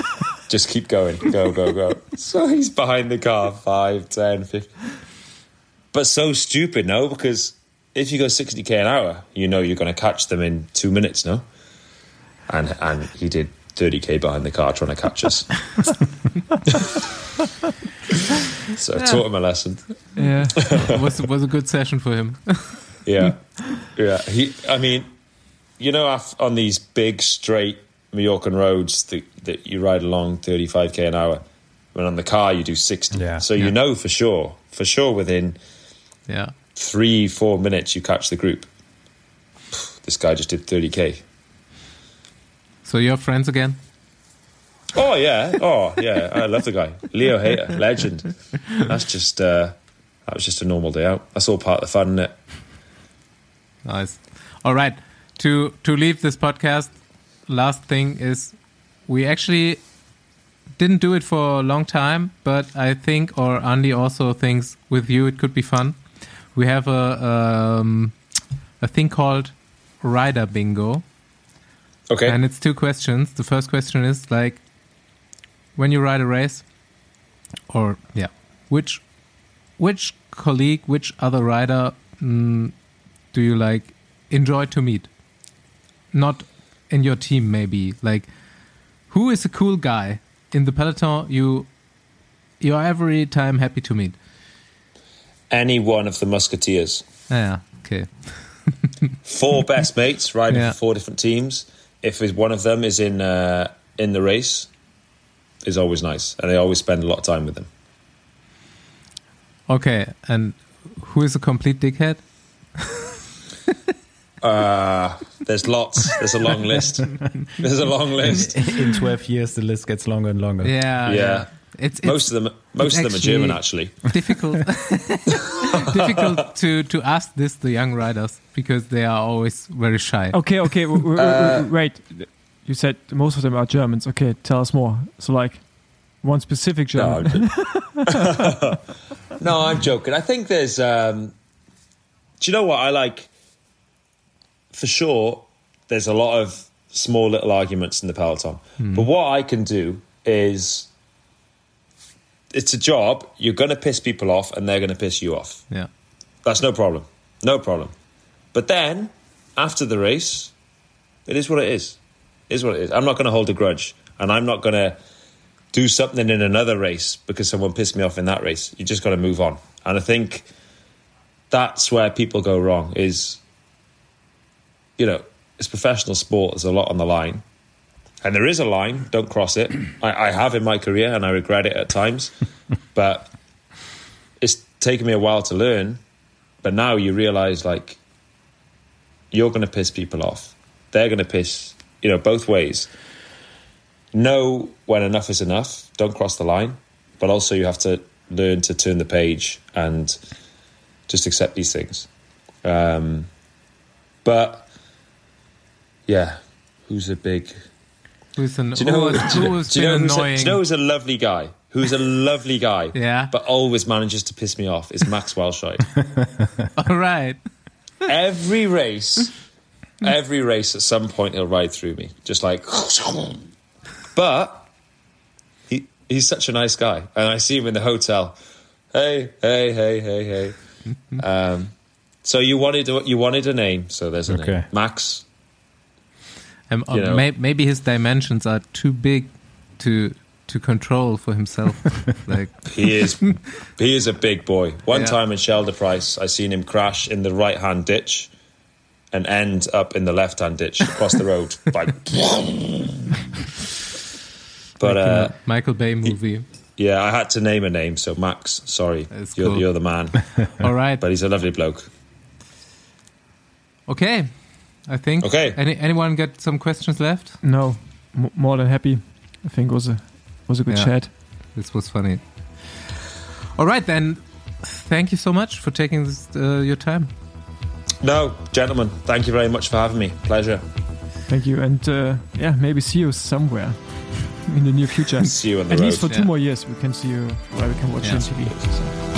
*laughs* Just keep going. Go, go, go." So he's behind the car, five, ten, fifty. But so stupid, no? Because if you go sixty k an hour, you know you're going to catch them in two minutes, no? and and he did 30k behind the car trying to catch us. *laughs* so I taught him a lesson. Yeah. *laughs* was was a good session for him. Yeah, yeah. He, I mean, you know, on these big straight Mallorcan roads that, that you ride along 35k an hour, when on the car you do 60. Yeah. So you know for sure, for sure, within yeah. three, four minutes you catch the group. This guy just did 30k. So you're friends again? Oh yeah, oh yeah. I love the guy, Leo Hayter, legend. *laughs* That's just uh, that was just a normal day out. That's all part of the fun, isn't it? Nice. All right. To to leave this podcast, last thing is we actually didn't do it for a long time, but I think or Andy also thinks with you it could be fun. We have a um, a thing called Rider Bingo, Okay. and it's two questions. The first question is like when you ride a race, or yeah, which which colleague, which other rider mm, do you like enjoy to meet? Not in your team, maybe. Like, who is a cool guy in the peloton you you are every time happy to meet? Any one of the Musketeers. Yeah, okay. *laughs* four best mates riding Yeah. for four different teams. If one of them is in uh, in the race, is always nice, and I always spend a lot of time with them. Okay, and who is a complete dickhead? *laughs* Uh, there's lots. There's a long list. There's a long list. In 12 years, the list gets longer and longer. Yeah, Yeah. It's, it's Most of them, most of them are German, actually. difficult *laughs* *laughs* difficult to to ask this the young riders because they are always very shy. Okay, okay. w- w- w- wait. You said most of them are Germans. Okay, tell us more. So, like, one specific No, German. I'm, *laughs* no, I'm joking. I think there's. Um, do you know what I like? For sure, there's a lot of small little arguments in the peloton. Hmm. But what I can do is, it's a job. You're going to piss people off, and they're going to piss you off. Yeah. That's no problem. No problem. But then, after the race, it is what it is. It is what it is. I'm not going to hold a grudge. And I'm not going to do something in another race because someone pissed me off in that race. You just got to move on. And I think that's where people go wrong is, you know, it's professional sport. There's a lot on the line. And there is a line. Don't cross it. *clears throat* I, I have in my career and I regret it at times. *laughs* but it's taken me a while to learn. But now you realize, like, you're going to piss people off. They're going to piss, you know, both ways. Know when enough is enough. Don't cross the line. But also, you have to learn to turn the page and just accept these things. Um, but yeah, who's a big? Who's an Do you know? who has, *laughs* do you know, do you know who's a, annoying? do you know who's a lovely guy? Who's a lovely guy? *laughs* Yeah. But always manages to piss me off is Max *laughs* Walscheid. All right. every race, every race, at some point he'll ride through me, just like. But he he's such a nice guy, and I see him in the hotel. Hey, hey, hey, hey, hey. um, so you wanted a, you wanted a name, so there's a Okay. name, Max. Um, You know. may, maybe his dimensions are too big to to control for himself. *laughs* like He is he is a big boy. One Yeah. time in Scheldeprijs, I seen him crash in the right hand ditch and end up in the left hand ditch across the road. *laughs* Like, but like uh, a Michael Bay movie. yeah, I had to name a name. So Max, sorry, you're, cool. you're the man. *laughs* All right. but he's a lovely bloke. Okay. I think. Okay. Any, anyone got some questions left? No, m- more than happy. I think it was a was a good Yeah. chat. This was funny. All right then. Thank you so much for taking this, uh, your time. No, gentlemen, thank you very much for having me. Pleasure. Thank you, and uh, yeah, maybe see you somewhere in the near future. *laughs* See you on the At road. least for two more years, we can see you where we can watch you on TV. So.